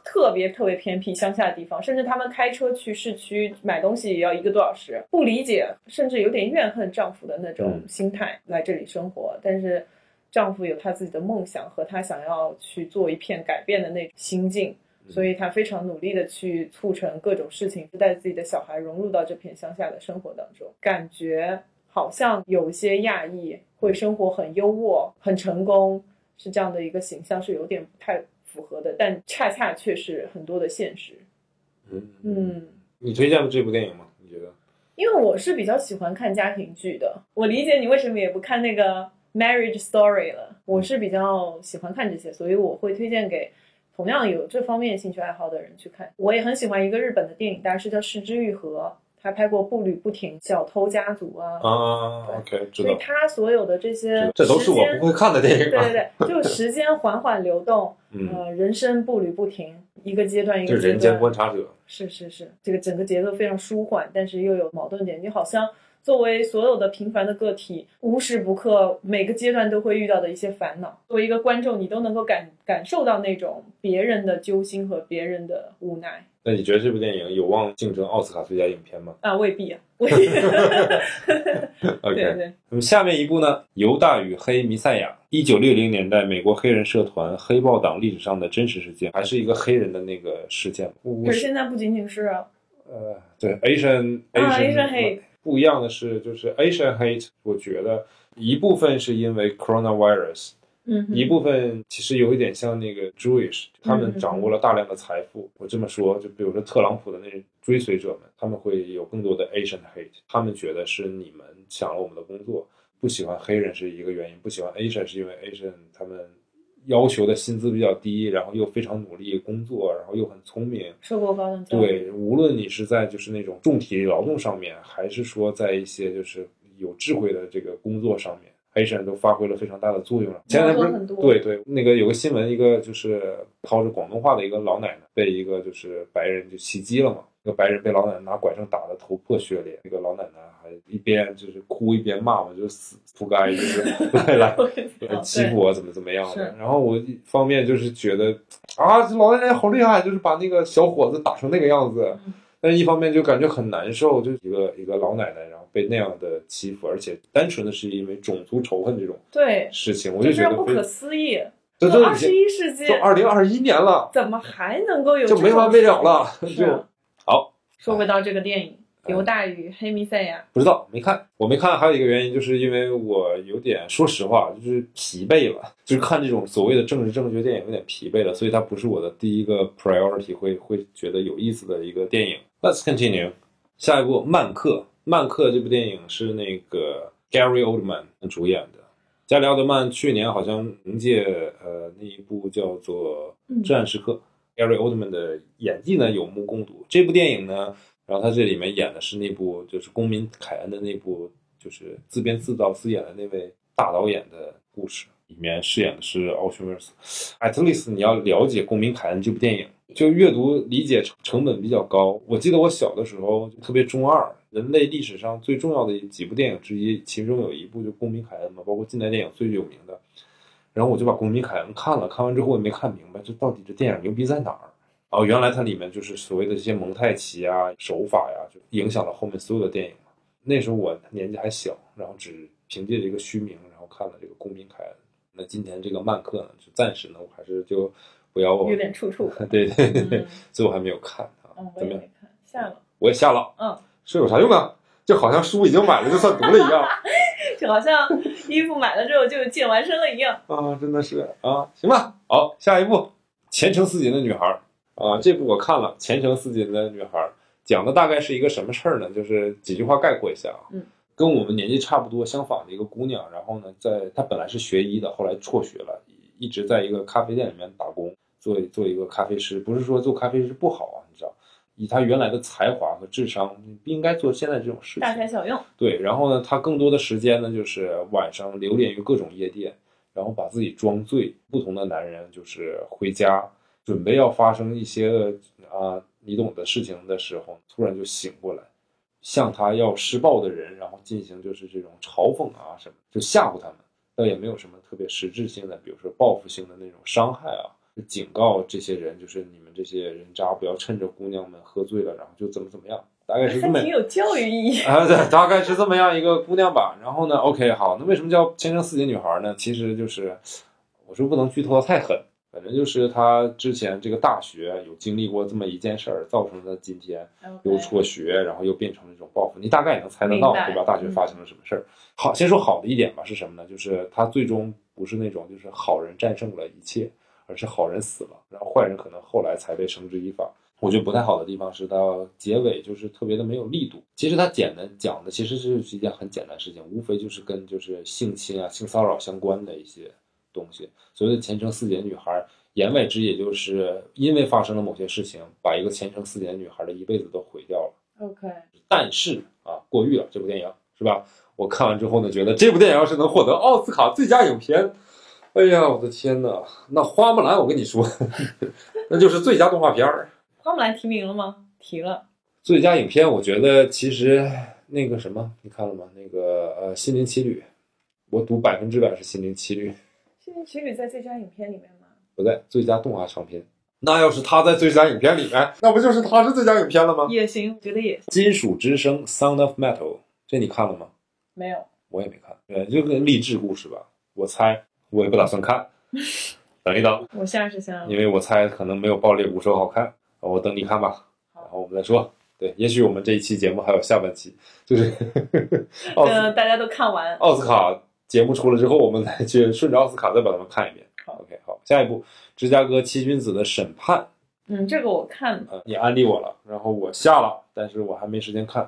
Speaker 2: 特别特别偏僻乡下的地方，甚至他们开车去市区买东西也要一个多小时，不理解，甚至有点怨恨丈夫的那种
Speaker 1: 嗯。
Speaker 2: 心态来这里生活，但是丈夫有他自己的梦想和他想要去做一片改变的那种心境。所以他非常努力的去促成各种事情，带自己的小孩融入到这片乡下的生活当中，感觉好像有些亚裔会生活很优渥、很成功，是这样的一个形象，是有点不太符合的，但恰恰却是很多的现实。
Speaker 1: 嗯，
Speaker 2: 嗯，
Speaker 1: 你推荐这部电影吗？你觉得？
Speaker 2: 因为我是比较喜欢看家庭剧的，我理解你为什么也不看那个 Marriage Story 了。我是比较喜欢看这些，所以我会推荐给同样有这方面兴趣爱好的人去看。我也很喜欢一个日本的电影大师叫失之愈合，他拍过《步履不停》《小偷家族》啊，
Speaker 1: 啊，OK，知
Speaker 2: 所以
Speaker 1: 道。
Speaker 2: 他所有的这些
Speaker 1: 这都是我不会看的电影
Speaker 2: 对
Speaker 1: 啊。
Speaker 2: 对对，就时间缓缓流动，<laughs>
Speaker 1: 嗯，
Speaker 2: 呃，人生步履不停，一个阶段一个阶
Speaker 1: 就是人间，观察者。
Speaker 2: 是是是，这个整个节奏非常舒缓，但是又有矛盾点，你好像作为所有的平凡的个体，无时不刻每个阶段都会遇到的一些烦恼。作为一个观众，你都能够感感受到那种别人的揪心和别人的无奈
Speaker 1: 那你觉得这部电影有望竞争奥斯卡最佳影片吗
Speaker 2: 啊，未必啊，未必。<laughs> 对
Speaker 1: ？OK，
Speaker 2: 对，
Speaker 1: 那么下面一部呢，《犹大与黑弥赛亚》，一九六零年代美国黑人社团黑豹党历史上的真实事件，还是一个黑人的那个事件。我
Speaker 2: 可是现在不仅仅是
Speaker 1: 呃，对 Asian Asian
Speaker 2: hate
Speaker 1: 不一样的是，就是 Asian hate，我觉得一部分是因为 coronavirus，
Speaker 2: 嗯哼
Speaker 1: 一部分其实有一点像那个 Jewish，他
Speaker 2: 嗯
Speaker 1: 们掌握了大量的财富。我这么说，就比如说特朗普的那追随者们，他们会有更多的 Asian hate，他们觉得是你们抢了我们的工作，不喜欢黑人是一个原因，不喜欢 Asian 是因为 Asian 他们要求的薪资比较低，然后又非常努力工作，然后又很聪明。
Speaker 2: 受过高等教育，
Speaker 1: 对，无论你是在就是那种重体力劳动上面，还是说在一些就是有智慧的这个工作上面，Asian 都发挥了非常大的作用了。前两天不是
Speaker 2: 很多
Speaker 1: 对对，那个有个新闻，一个就是操着广东话的一个老奶奶被一个就是白人就袭击了嘛。那个白人被老奶奶拿拐杖打得头破血流，那个老奶奶还一边就是哭一边骂嘛，就是死扑街，就是来来
Speaker 2: 哦
Speaker 1: 欺负我怎么怎么样的。然后我一方面就是觉得啊，这老奶奶好厉害，就是把那个小伙子打成那个样子。
Speaker 2: 嗯
Speaker 1: 但是一方面就感觉很难受，就一个一个老奶奶，然后被那样的欺负，而且单纯的是因为种族仇恨这种
Speaker 2: 对，
Speaker 1: 事情，我
Speaker 2: 就
Speaker 1: 就觉得
Speaker 2: 不可思议。
Speaker 1: 这都
Speaker 2: 二十一世纪
Speaker 1: 都二零二一年了，
Speaker 2: 怎么还能够有
Speaker 1: 就没完没了了？<laughs> 就好。
Speaker 2: 说回到这个电影
Speaker 1: 哎《
Speaker 2: 犹大宇黑弥赛亚
Speaker 1: 不知道，没看。我没看，还有一个原因就是因为我有点，说实话，就是疲惫了，就是看这种所谓的政治正确电影有点疲惫了，所以它不是我的第一个 priority 会会觉得有意思的一个电影。Let's continue，下一部《曼克》。《曼克》这部电影是那个 Gary Oldman 主演的。加里奥德曼去年好像凭借呃那一部叫做
Speaker 2: 嗯《
Speaker 1: 至暗时刻》Gary Oldman 的演技呢有目共睹。这部电影呢，然后他这里面演的是那部就是公民凯恩的那部就是自编自导自演的那位大导演的故事，里面饰演的是奥逊威尔斯。At least 你要了解公民凯恩这部电影，就阅读理解成本比较高。我记得我小的时候特别中二，人类历史上最重要的几部电影之一，其中有一部就公民凯恩嘛，包括近代电影最有名的。然后我就把《公民凯恩》看了，看完之后我也没看明白，这到底这电影牛逼在哪儿？哦，原来它里面就是所谓的这些蒙太奇啊、手法呀，就影响了后面所有的电影。那时候我年纪还小，然后只凭借这个虚名，然后看了这个《公民凯恩》。那今天这个漫客呢，就暂时呢，我还是就不要我
Speaker 2: 有点处处。
Speaker 1: 对对对所以我还没有看啊
Speaker 2: 嗯，，我
Speaker 1: 怎么样？
Speaker 2: 也没看，下了。
Speaker 1: 我也下了，
Speaker 2: 嗯，
Speaker 1: 这有啥用啊？就好像书已经买了就算读了一样 <laughs>
Speaker 2: 就好像衣服买了之后就健完身了一样。
Speaker 1: 啊，真的是啊，行吧，好，下一部《前程似锦的女孩》啊，这部我看了，《前程似锦的女孩》讲的大概是一个什么事儿呢？就是几句话概括一下啊，
Speaker 2: 嗯，
Speaker 1: 跟我们年纪差不多相仿的一个姑娘，然后呢，在她本来是学医的，后来辍学了，一直在一个咖啡店里面打工，做做一个咖啡师。不是说做咖啡师不好啊，你知道，以她原来的才华和智商，不应该做现在这种事情。
Speaker 2: 大材小用，
Speaker 1: 对，然后呢，她更多的时间呢，就是晚上流连于各种夜店，然后把自己装醉。不同的男人就是回家，准备要发生一些啊你懂的事情的时候，突然就醒过来，向他要施暴的人，然后进行就是这种嘲讽啊什么，就吓唬他们。倒也没有什么特别实质性的，比如说报复性的那种伤害啊，就警告这些人，就是你们这些人渣不要趁着姑娘们喝醉了，然后就怎么怎么样，大概是这么
Speaker 2: 还挺有教育意义。<laughs>
Speaker 1: 啊，对，大概是这么样一个姑娘吧。然后呢，OK，好，那为什么叫《前程似锦女孩》呢？其实就是，我说不能剧透的太狠，反正就是他之前这个大学有经历过这么一件事儿，造成他今天又辍学，然后又变成了一种报复。你大概也能猜得到，对吧？大学发生了什么事儿？好，先说好的一点吧，是什么呢？就是他最终不是那种就是好人战胜了一切，而是好人死了，然后坏人可能后来才被绳之以法。我觉得不太好的地方是到结尾就是特别的没有力度。其实他简单讲的其实是一件很简单的事情，无非就是跟就是性侵啊、性骚扰相关的一些东西。所谓的前程似锦的女孩，言外之意就是因为发生了某些事情，把一个前程似锦的女孩的一辈子都毁掉了。
Speaker 2: OK，
Speaker 1: 但是啊，过誉了这部电影是吧？我看完之后呢，觉得这部电影要是能获得奥斯卡最佳影片，哎呀，我的天呐，那花木兰我跟你说，<laughs> 那就是最佳动画片儿。
Speaker 2: 花木兰提名了吗？提了。
Speaker 1: 最佳影片，我觉得其实那个什么，你看了吗？那个呃，《心灵奇旅》，我赌百分之百是《心灵奇旅》，《
Speaker 2: 心灵奇旅》在最佳影片里面吗？
Speaker 1: 不在最佳动画长片。那要是他在最佳影片里面，那不就是他是最佳影片了吗？
Speaker 2: 也行，觉得也行。
Speaker 1: 金属之声《Sound of Metal》，这你看了吗？
Speaker 2: 没有。
Speaker 1: 我也没看，呃，这个励志故事吧，我猜我也不打算看，<laughs> 等一等，
Speaker 2: 我下是想
Speaker 1: 因为我猜可能没有《爆裂鼓手》好看，我等你看吧，然后我们再说。对，也许我们这一期节目还有下半期，就是奥斯
Speaker 2: 呃，大家都看完。
Speaker 1: 奥斯卡节目出了之后，我们再去 <laughs> 顺着奥斯卡再把它们看一遍。
Speaker 2: 好
Speaker 1: ，OK，好，下一步《芝加哥七君子的审判》，
Speaker 2: 嗯，这个我看了。
Speaker 1: 呃，你安利我了，然后我下了，但是我还没时间看，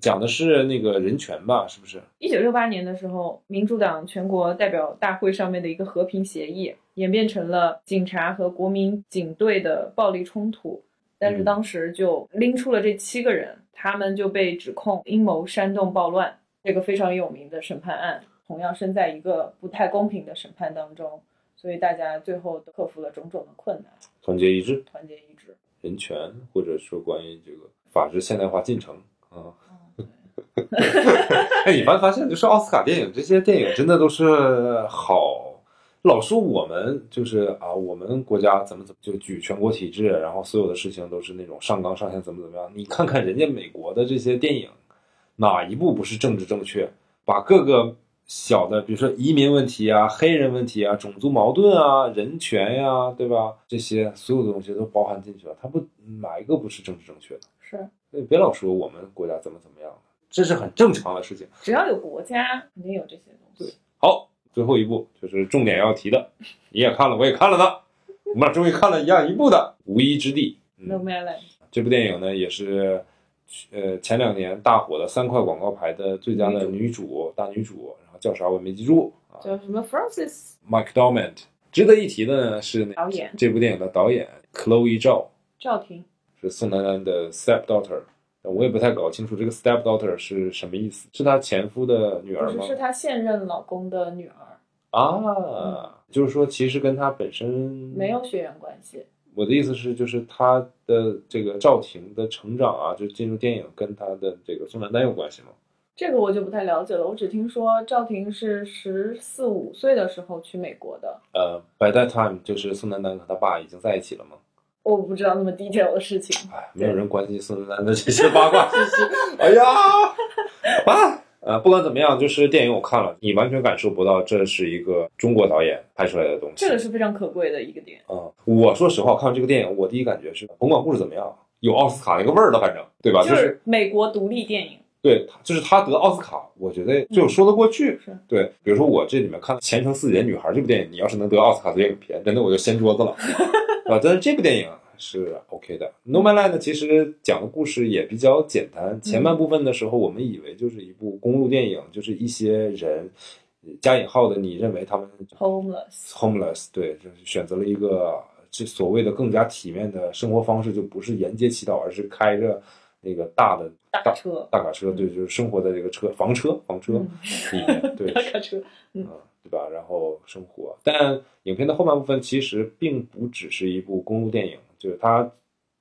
Speaker 1: 讲的是那个人权吧，是不是？
Speaker 2: 一九六八年的时候，民主党全国代表大会上面的一个和平协议，演变成了警察和国民警队的暴力冲突。但是
Speaker 1: 嗯
Speaker 2: 当时就拎出了这七个人，他们就被指控阴谋煽动暴乱，这个非常有名的审判案，同样身在一个不太公平的审判当中，所以大家最后都克服了种种的困难，
Speaker 1: 团结一致。
Speaker 2: 团结一致。
Speaker 1: 人权，或者说关于这个法治现代化进程啊。<laughs> <laughs> 哎，你发发现就是奥斯卡电影这些电影真的都是好，老说我们就是啊，我们国家怎么怎么就举全国体制，然后所有的事情都是那种上纲上线怎么怎么样。你看看人家美国的这些电影，哪一部不是政治正确？把各个小的，比如说移民问题啊、黑人问题啊、种族矛盾啊、人权呀、对吧？这些所有的东西都包含进去了。它不哪一个不是政治正确的？
Speaker 2: 是，
Speaker 1: 所以别老说我们国家怎么怎么样，这是很正常的事情。
Speaker 2: 只要有国家，肯定有这些东西。
Speaker 1: 对好，最后一步就是重点要提的，你也看了，我也看了呢，我们俩终于看了一样一部的《无依之地》。
Speaker 2: No
Speaker 1: 嗯
Speaker 2: ，Man
Speaker 1: 这部电影呢也是，呃，前两年大火的三块广告牌的最佳的女主大女主，叫啥我没记住啊
Speaker 2: 叫什么
Speaker 1: Francis，Mike Dormant。值得一提的呢是
Speaker 2: 导演
Speaker 1: 这部电影的导演 Chloe Zhao
Speaker 2: 赵婷。
Speaker 1: 是宋丹丹的 stepdaughter，我也不太搞清楚这个 stepdaughter 是什么意思，是她前夫的女儿吗？
Speaker 2: 是她现任老公的女儿，
Speaker 1: 啊，就是说其实跟她本身
Speaker 2: 没有血缘关系。
Speaker 1: 我的意思是，就是她的这个赵婷的成长啊，就进入电影跟她的这个宋丹丹有关系吗？
Speaker 2: 这个我就不太了解了，我只听说赵婷是十四五岁的时候去美国的，
Speaker 1: 呃，by that time 就是宋丹丹和她爸已经在一起了吗？
Speaker 2: 我不知道那么 detail 的事情。
Speaker 1: 哎，没有人关心宋丹丹的这些八卦信息。<laughs> 哎呀，啊，呃，不管怎么样，就是电影我看了，你完全感受不到这是一个中国导演拍出来的东西。
Speaker 2: 这个是非常可贵的一个点。
Speaker 1: 啊、我说实话，看完这个电影，我第一感觉是，甭管故事怎么样，有奥斯卡那个味儿的，反正对吧？
Speaker 2: 就
Speaker 1: 就是
Speaker 2: 是美国独立电影，
Speaker 1: 对，就是他得奥斯卡，我觉得就说得过去。
Speaker 2: 是
Speaker 1: 对，比如说我这里面看《前程似锦的女孩》这部电影，你要是能得奥斯卡最佳影片，真的我就掀桌子了，啊！但是这部电影是 OK 的。《No Man Land》其实讲的故事也比较简单，前半部分的时候，我们以为就是一部公路电影，就是一些人加引号的，你认为他们 homeless，homeless，对，就是选择了一个这所谓的更加体面的生活方式，就不是沿街乞讨，而是开着那个大的
Speaker 2: 大卡车，
Speaker 1: 大卡车，对，就是生活在这个车房车房车
Speaker 2: 嗯
Speaker 1: 里面，对，<laughs>
Speaker 2: 大卡车，
Speaker 1: 嗯，对吧？然后生活，但影片的后半部分其实并不只是一部公路电影，就是它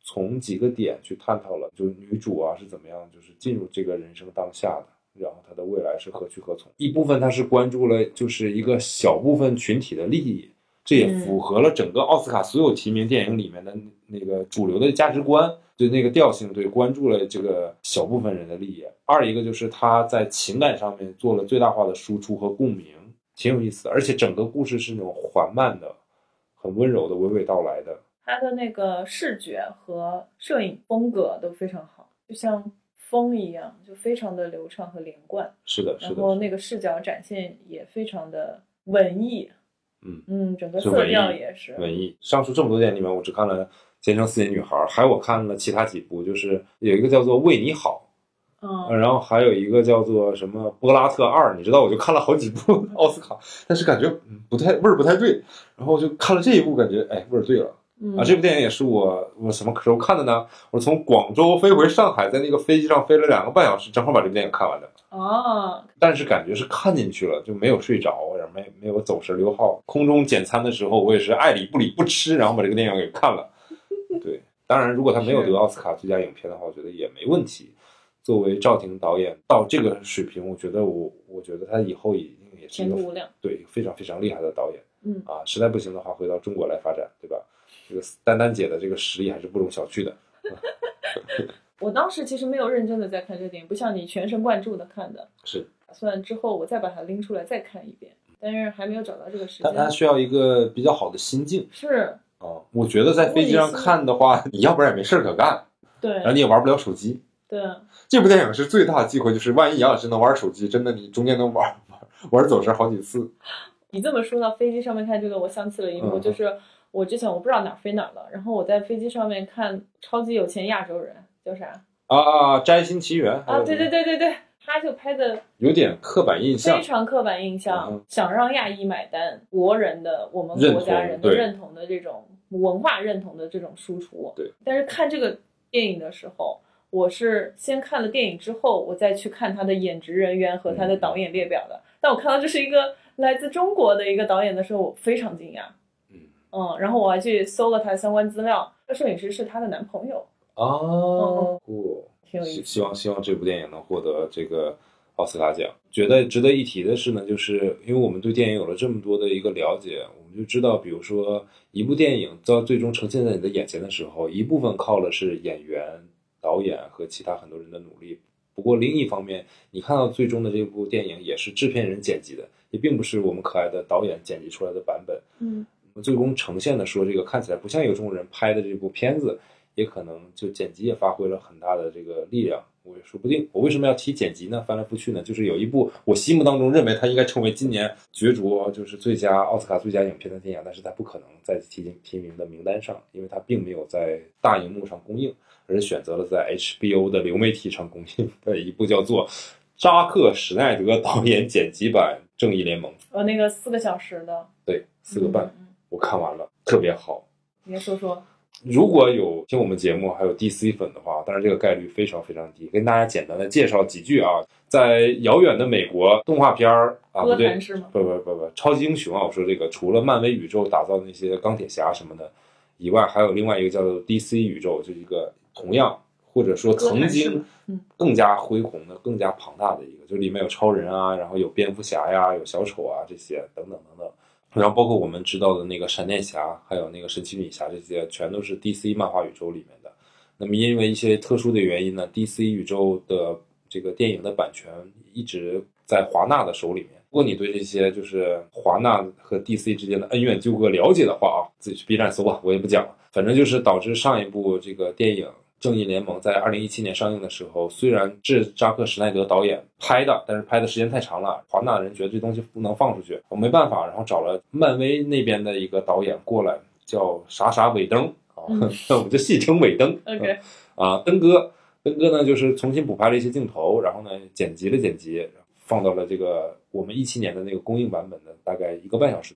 Speaker 1: 从几个点去探讨了，就是女主啊是怎么样，就是进入这个人生当下的，然后她的未来是何去何从。一部分它是关注了就是一个小部分群体的利益，这也符合了整个奥斯卡所有提名电影里面的那个主流的价值观。就那个调性，对，关注了这个小部分人的利益。二一个就是他在情感上面做了最大化的输出和共鸣，挺有意思的。而且整个故事是那种缓慢的，很温柔的娓娓道来的。
Speaker 2: 他的那个视觉和摄影风格都非常好，就像风一样，就非常的流畅和连贯。
Speaker 1: 是的，是的。
Speaker 2: 然后那个视角展现也非常的文艺。
Speaker 1: 嗯
Speaker 2: 嗯，整个色调也是
Speaker 1: 文艺。上述这么多电影里面，我只看了《坚强四眼女孩》，还有我看了其他几部，就是有一个叫做《为你好》，
Speaker 2: 嗯，
Speaker 1: 然后还有一个叫做什么《波拉特二》，你知道，我就看了好几部奥斯卡，但是感觉不太味儿不太对，然后就看了这一部，感觉哎味儿对了。啊，这部电影也是我我什么时候看的呢？我从广州飞回上海，在那个飞机上飞了两个半小时，正好把这部电影看完的。
Speaker 2: 哦，
Speaker 1: 但是感觉是看进去了，就没有睡着，然后没没有走神溜号。空中简餐的时候，我也是爱理不理不吃，然后把这个电影给看了。对，当然如果他没有得奥斯卡最佳影片的话，我觉得也没问题。作为赵婷导演到这个水平，我觉得我我觉得他以后也是一个对非常非常厉害的导演。
Speaker 2: 嗯
Speaker 1: 啊，实在不行的话，回到中国来发展，对吧？这个丹丹姐的这个实力还是不容小觑的。<laughs>
Speaker 2: 我当时其实没有认真的在看这个电影，不像你全神贯注的看的。
Speaker 1: 是，
Speaker 2: 打算之后我再把它拎出来再看一遍，但是还没有找到这个时间。
Speaker 1: 它需要一个比较好的心境。
Speaker 2: 是。
Speaker 1: 哦，我觉得在飞机上看的话，你要不然也没事可干。
Speaker 2: 对。
Speaker 1: 然后你也玩不了手机。
Speaker 2: 对。
Speaker 1: 这部电影是最大的机会，就是万一杨老师能玩手机，真的你中间能玩玩玩走神好几次。
Speaker 2: 你这么说到飞机上面看这个，我想起了一幕，就是。我之前我不知道哪飞哪了，然后我在飞机上面看《超级有钱亚洲人》，叫啥？
Speaker 1: 啊啊，摘星奇缘
Speaker 2: 啊！对对对对对，他就拍的
Speaker 1: 有点刻板印象，
Speaker 2: 非常刻板印象，想让亚裔买单，国人的我们国家人的认同的这种文化认同的这种输出。
Speaker 1: 对。
Speaker 2: 但是看这个电影的时候，我是先看了电影之后，我再去看他的演职人员和他的导演列表的。但我看到这是一个来自中国的一个导演的时候，我非常惊讶。嗯，然后我还去搜了他的相关资料，这摄影师是他的男朋友
Speaker 1: 哦，不，
Speaker 2: 挺有意思。
Speaker 1: 希望希望这部电影能获得这个奥斯卡奖。觉得值得一提的是呢，就是因为我们对电影有了这么多的一个了解，我们就知道，比如说一部电影到最终呈现在你的眼前的时候，一部分靠的是演员、导演和其他很多人的努力。不过另一方面，你看到最终的这部电影也是制片人剪辑的，也并不是我们可爱的导演剪辑出来的版本。
Speaker 2: 嗯。
Speaker 1: 最终呈现的说，这个看起来不像一个中国人拍的这部片子，也可能就剪辑也发挥了很大的这个力量，我也说不定。我为什么要提剪辑呢？翻来覆去呢，就是有一部我心目当中认为它应该成为今年角逐就是最佳奥斯卡最佳影片的电影，但是它不可能在提进提名的名单上，因为它并没有在大荧幕上公映，而是选择了在 HBO 的流媒体上公映的一部叫做扎克史奈德导演剪辑版《正义联盟》。
Speaker 2: 呃，那个四个小时的，
Speaker 1: 对，四个半。我看完了，特别好。
Speaker 2: 你来说说，
Speaker 1: 如果有听我们节目还有 DC 粉的话，当然这个概率非常非常低。跟大家简单的介绍几句啊，在遥远的美国，动画片儿啊，不对，不不不不，超级英雄啊，我说这个除了漫威宇宙打造那些钢铁侠什么的以外，还有另外一个叫做 DC 宇宙，就一个同样或者说曾经更加恢宏的、更加庞大的一个，就里面有超人啊，然后有蝙蝠侠呀，有小丑啊这些等等等等。然后包括我们知道的那个闪电侠，还有那个神奇女侠，这些全都是 DC 漫画宇宙里面的。那么因为一些特殊的原因呢，DC 宇宙的这个电影的版权一直在华纳的手里面。如果你对这些就是华纳和 DC 之间的恩怨纠葛了解的话啊，自己去 B 站搜吧，我也不讲了。反正就是导致上一部这个电影。正义联盟在二零一七年上映的时候，虽然是扎克施奈德导演拍的，但是拍的时间太长了，华纳人觉得这东西不能放出去，我没办法，然后找了漫威那边的一个导演过来，叫啥啥尾灯啊，那 <laughs> 我们就戏称尾灯。<laughs>
Speaker 2: OK，
Speaker 1: 啊，灯哥，灯哥呢就是重新补拍了一些镜头，然后呢剪辑了剪辑，放到了这个我们一七年的那个公映版本的大概一个半小时。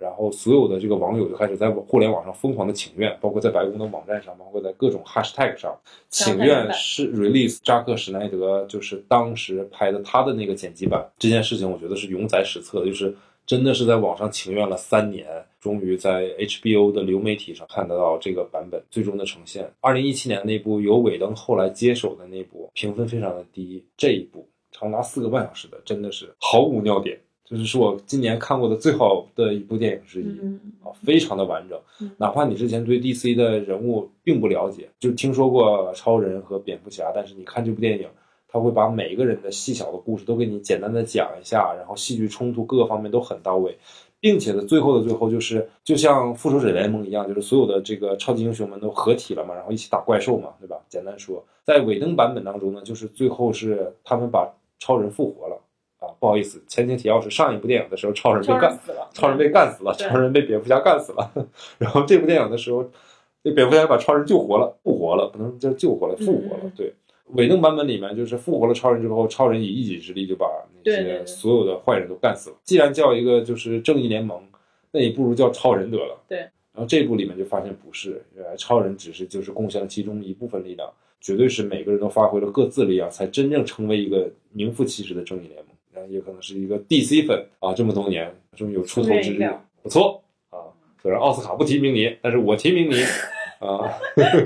Speaker 1: 然后所有的这个网友就开始在互联网上疯狂的请愿，包括在白宫的网站上，包括在各种 hashtag 上请愿是 release 扎克施奈德，就是当时拍的他的那个剪辑版。这件事情我觉得是永载史册，就是真的是在网上请愿了三年，终于在 HBO 的流媒体上看得到这个版本最终的呈现。二零一七年那部由尾灯后来接手的那部评分非常的低，这一部长达四个半小时的真的是毫无尿点。就是是我今年看过的最好的一部电影之一啊，非常的完整。哪怕你之前对 DC 的人物并不了解，就听说过超人和蝙蝠侠，但是你看这部电影，他会把每一个人的细小的故事都给你简单的讲一下，然后戏剧冲突各个方面都很到位，并且的最后的最后就是就像复仇者联盟一样，就是所有的这个超级英雄们都合体了嘛，然后一起打怪兽嘛，对吧？简单说，在尾灯版本当中呢，就是最后是他们把超人复活了啊，不好意思，前情提要是上一部电影的时候超人被干
Speaker 2: 超人死了，
Speaker 1: 超人被干死了，超人被蝙蝠侠干死了。<laughs> 然后这部电影的时候，这蝙蝠侠把超人救活了，复活了，不能叫救活了，复活了。
Speaker 2: 嗯
Speaker 1: 对，尾灯版本里面就是复活了超人之后，超人以一己之力就把那些所有的坏人都干死了。既然叫一个就是正义联盟，那也不如叫超人得了。
Speaker 2: 对。
Speaker 1: 然后这部里面就发现不是，原来超人只是就是贡献了其中一部分力量，绝对是每个人都发挥了各自力量，才真正成为一个名副其实的正义联盟。也可能是一个 DC 粉啊，这么多年终于有出头之日不错啊。虽然奥斯卡不提名你，但是我提名你啊，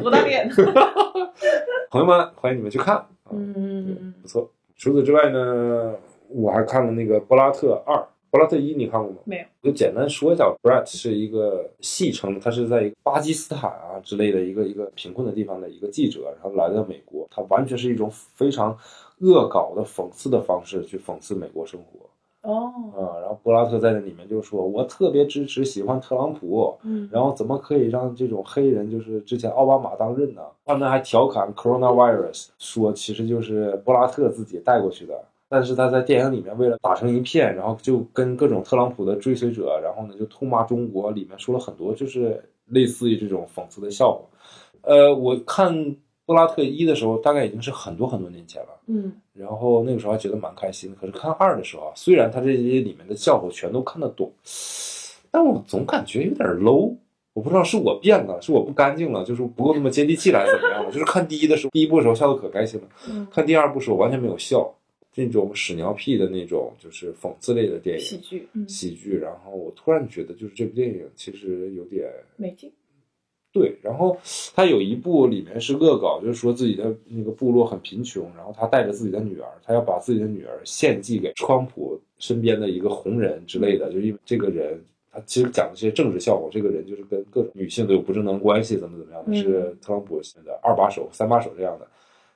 Speaker 2: 多大脸？<laughs>
Speaker 1: 朋友们，欢迎你们去看啊，
Speaker 2: 嗯，
Speaker 1: 不错。除此之外呢，我还看了那个《布拉特二》，《布拉特一》你看过吗？
Speaker 2: 没有。
Speaker 1: 就简单说一下，Brett 是一个戏称，他是在一个巴基斯坦啊之类的一个一个贫困的地方的一个记者，然后来到美国，他完全是一种非常恶搞的讽刺的方式去讽刺美国生活
Speaker 2: 哦，
Speaker 1: 啊。然后柏拉特在那里面就说：“我特别支持喜欢特朗普，
Speaker 2: 嗯，
Speaker 1: 然后怎么可以让这种黑人就是之前奥巴马当任呢？他们还调侃 coronavirus，说其实就是布拉特自己带过去的。但是他在电影里面为了打成一片，然后就跟各种特朗普的追随者，然后呢就痛骂中国，里面说了很多就是类似于这种讽刺的笑话。呃，我看布拉特一的时候，大概已经是很多很多年前了。
Speaker 2: 嗯，
Speaker 1: 然后那个时候还觉得蛮开心的。可是看二的时候啊，虽然他这些里面的笑话全都看得懂，但我总感觉有点 low。我不知道是我变了，是我不干净了，就是不够那么接地气了，还是怎么样我？就是看第一的时候，第一部的时候笑得可开心了，
Speaker 2: 嗯
Speaker 1: 看第二部的时候完全没有笑，这种屎尿屁的那种就是讽刺类的电影
Speaker 2: 喜剧，嗯，
Speaker 1: 喜剧。然后我突然觉得，就是这部电影其实有点
Speaker 2: 美剧，
Speaker 1: 对，然后他有一部里面是恶搞，就是说自己的那个部落很贫穷，然后他带着自己的女儿，他要把自己的女儿献祭给川普身边的一个红人之类的，就因为这个人他其实讲的这些政治效果，这个人就是跟各种女性都有不正当关系，怎么怎么样的，
Speaker 2: 嗯
Speaker 1: 是特朗普的二把手、三把手这样的，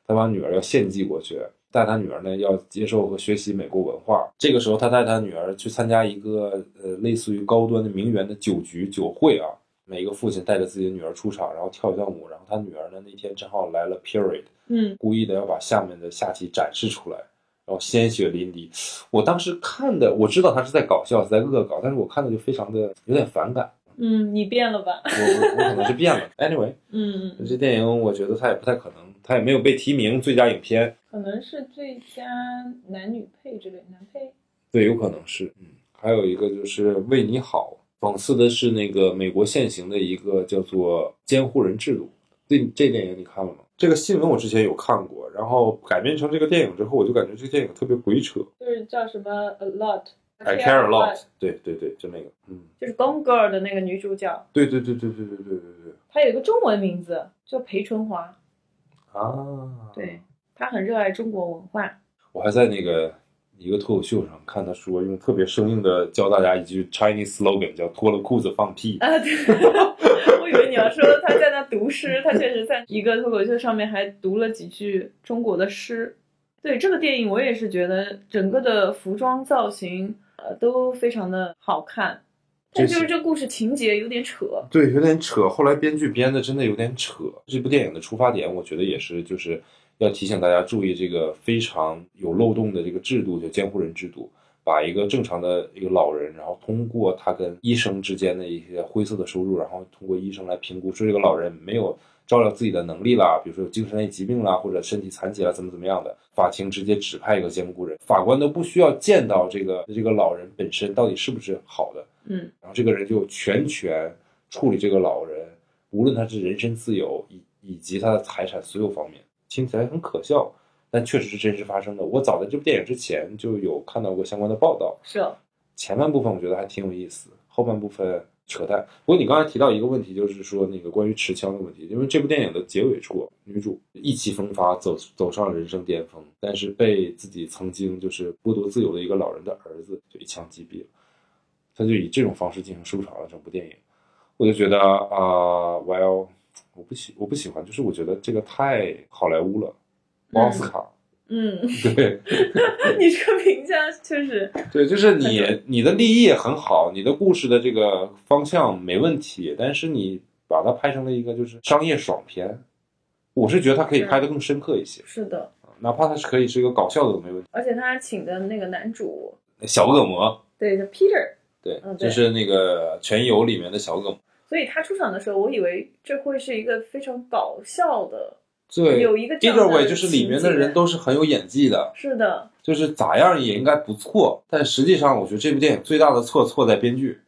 Speaker 1: 他把女儿要献祭过去。带他女儿呢，要接受和学习美国文化。这个时候，他带他女儿去参加一个呃，类似于高端的名媛的酒局酒会啊。每个父亲带着自己的女儿出场，然后跳一段舞，然后他女儿呢那天正好来了 period，
Speaker 2: 嗯，
Speaker 1: 故意的要把下面的下体展示出来，然后鲜血淋漓。我当时看的，我知道他是在搞笑，是在恶搞，但是我看的就非常的有点反感。
Speaker 2: 嗯，你变了吧？
Speaker 1: 我我我可能是变了。Anyway，<laughs>
Speaker 2: 嗯，
Speaker 1: 这电影我觉得他也不太可能，他也没有被提名最佳影片，
Speaker 2: 可能是最佳男女配之类，男配。
Speaker 1: 对，有可能是。嗯，还有一个就是为你好，讽刺的是那个美国现行的一个叫做监护人制度。这这电影你看了吗？这个新闻我之前有看过，然后改编成这个电影之后，我就感觉这个电影特别鬼扯。
Speaker 2: 就是叫什么 A Lot。
Speaker 1: I care a lot，对对对，就那个，嗯，
Speaker 2: 就是《Gone Girl》的那个女主角，
Speaker 1: 对对对对对对对对对
Speaker 2: 她有一个中文名字叫裴春华，
Speaker 1: 啊，
Speaker 2: 对，她很热爱中国文化。
Speaker 1: 我还在那个一个脱口秀上看他说，用特别生硬的教大家一句 Chinese slogan，叫脱了裤子放屁。
Speaker 2: 啊，对，我以为你要说他在那读诗，他确实在一个脱口秀上面还读了几句中国的诗。对这个电影，我也是觉得整个的服装造型呃都非常的好看，但
Speaker 1: 这
Speaker 2: 就是是这故事情节有点扯。
Speaker 1: 对，有点扯。后来编剧编的真的有点扯。这部电影的出发点，我觉得也是，就是要提醒大家注意这个非常有漏洞的这个制度，就监护人制度，把一个正常的一个老人，然后通过他跟医生之间的一些灰色的收入，然后通过医生来评估，说这个老人没有照料自己的能力啦，比如说有精神类疾病啦，或者身体残疾啦，怎么怎么样的，法庭直接指派一个监护人，法官都不需要见到这个这个老人本身到底是不是好的。
Speaker 2: 嗯
Speaker 1: 然后这个人就全权处理这个老人，无论他是人身自由以以及他的财产所有方面，听起来很可笑，但确实是真实发生的。我早在这部电影之前就有看到过相关的报道，
Speaker 2: 是哦，
Speaker 1: 前半部分我觉得还挺有意思，后半部分扯淡。不过你刚才提到一个问题，就是说那个关于持枪的问题，因为这部电影的结尾处，女主意气风发走走上人生巅峰，但是被自己曾经就是剥夺自由的一个老人的儿子就一枪击毙了。他就以这种方式进行收场了整部电影，我就觉得啊、我要我不喜我不喜欢，就是我觉得这个太好莱坞了，奥斯卡，
Speaker 2: 嗯，<laughs>
Speaker 1: 对 <laughs>
Speaker 2: 你这个评价确实，
Speaker 1: 对，就是你你的立意很好，你的故事的这个方向没问题，但是你把它拍成了一个就是商业爽片，我是觉得它可以拍得更深刻一些，
Speaker 2: 是的，
Speaker 1: 哪怕它是可以是一个搞笑的都没问题。
Speaker 2: 而且他请的那个男主，
Speaker 1: 小恶魔，
Speaker 2: 对，叫 Peter，
Speaker 1: 对，
Speaker 2: 嗯对
Speaker 1: 就是那个《全游》里面的小恶魔。
Speaker 2: 所以他出场的时候，我以为这会是一个非常搞笑的，
Speaker 1: 对，
Speaker 2: 有一个这样的
Speaker 1: Either way，就是里面的人都是很有演技的，
Speaker 2: 是的，
Speaker 1: 就是咋样也应该不错。但实际上，我觉得这部电影最大的错错在编剧，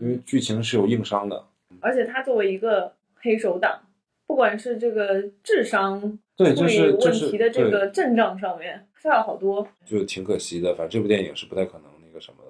Speaker 1: 因为
Speaker 2: 嗯，
Speaker 1: 剧情是有硬伤的。
Speaker 2: 而且他作为一个黑手党，不管是这个智商
Speaker 1: 对，就是
Speaker 2: 问题的这个阵仗上面差了好多。
Speaker 1: 就挺可惜的。反正这部电影是不太可能那个什么的。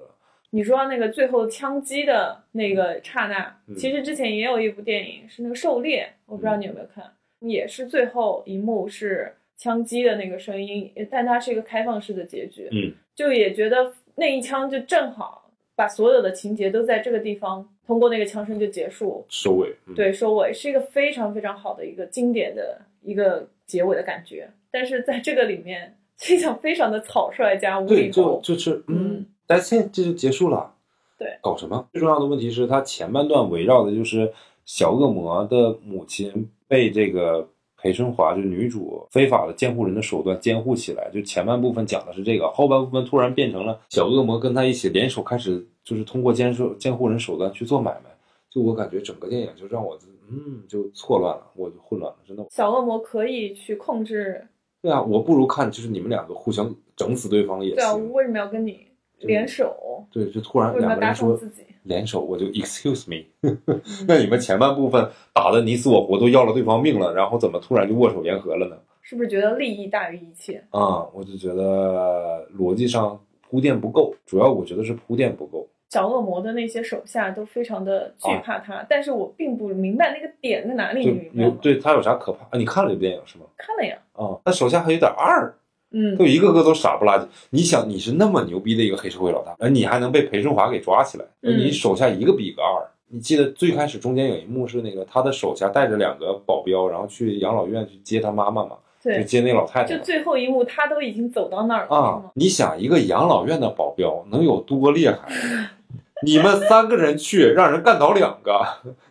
Speaker 2: 你说那个最后枪击的那个刹那，
Speaker 1: 嗯。
Speaker 2: 其实之前也有一部电影是那个《狩猎》，我不知道你有没有看，也是最后一幕是枪击的那个声音，但它是一个开放式的结局，
Speaker 1: 嗯，
Speaker 2: 就也觉得那一枪就正好把所有的情节都在这个地方通过那个枪声就结束，
Speaker 1: 收尾，嗯、
Speaker 2: 对，收尾是一个非常非常好的一个经典的一个结尾的感觉，但是在这个里面，这 <laughs> 场非常的草率加无
Speaker 1: 对，就就是嗯
Speaker 2: 嗯
Speaker 1: ，，That's it，这就结束了。
Speaker 2: 对，
Speaker 1: 搞什么？最重要的问题是，它前半段围绕的就是小恶魔的母亲被这个裴春华，就是女主非法的监护人的手段监护起来。就前半部分讲的是这个，后半部分突然变成了小恶魔跟他一起联手开始，就是通过监守监护人手段去做买卖。就我感觉整个电影就让我嗯就错乱了，我就混乱了，真的。
Speaker 2: 小恶魔可以去控制，
Speaker 1: 对啊，我不如看就是你们两个互相整死对方也行
Speaker 2: 对啊，
Speaker 1: 我。
Speaker 2: 为什么要跟你联手？
Speaker 1: 对，就突然两个人说
Speaker 2: 上自己？
Speaker 1: 联手，我就 excuse me。<laughs>
Speaker 2: 嗯 <laughs>
Speaker 1: 那你们前半部分打的你死我活，都要了对方命了，然后怎么突然就握手言和了呢？
Speaker 2: 是不是觉得利益大于一切？
Speaker 1: 啊、我就觉得逻辑上铺垫不够，主要我觉得是铺垫不够。
Speaker 2: 小恶魔的那些手下都非常的惧怕他，但是我并不明白那个点在哪里，
Speaker 1: 就
Speaker 2: 你明白吗？
Speaker 1: 有对他有啥可怕？啊，你看了这部电影是吗？
Speaker 2: 看了呀，
Speaker 1: 啊、那手下还有点二，
Speaker 2: 嗯
Speaker 1: 都，一个个都傻不拉几。你想，你是那么牛逼的一个黑社会老大，而你还能被裴顺华给抓起来，
Speaker 2: 嗯
Speaker 1: 你手下一个比一个二。你记得最开始中间有一幕是那个他的手下带着两个保镖，然后去养老院去接他妈妈嘛，就
Speaker 2: 对，
Speaker 1: 接那老太太
Speaker 2: 就。最后一幕他都已经走到那儿了，
Speaker 1: 啊，你想一个养老院的保镖能有多厉害？<laughs> 你们三个人去，让人干倒两个，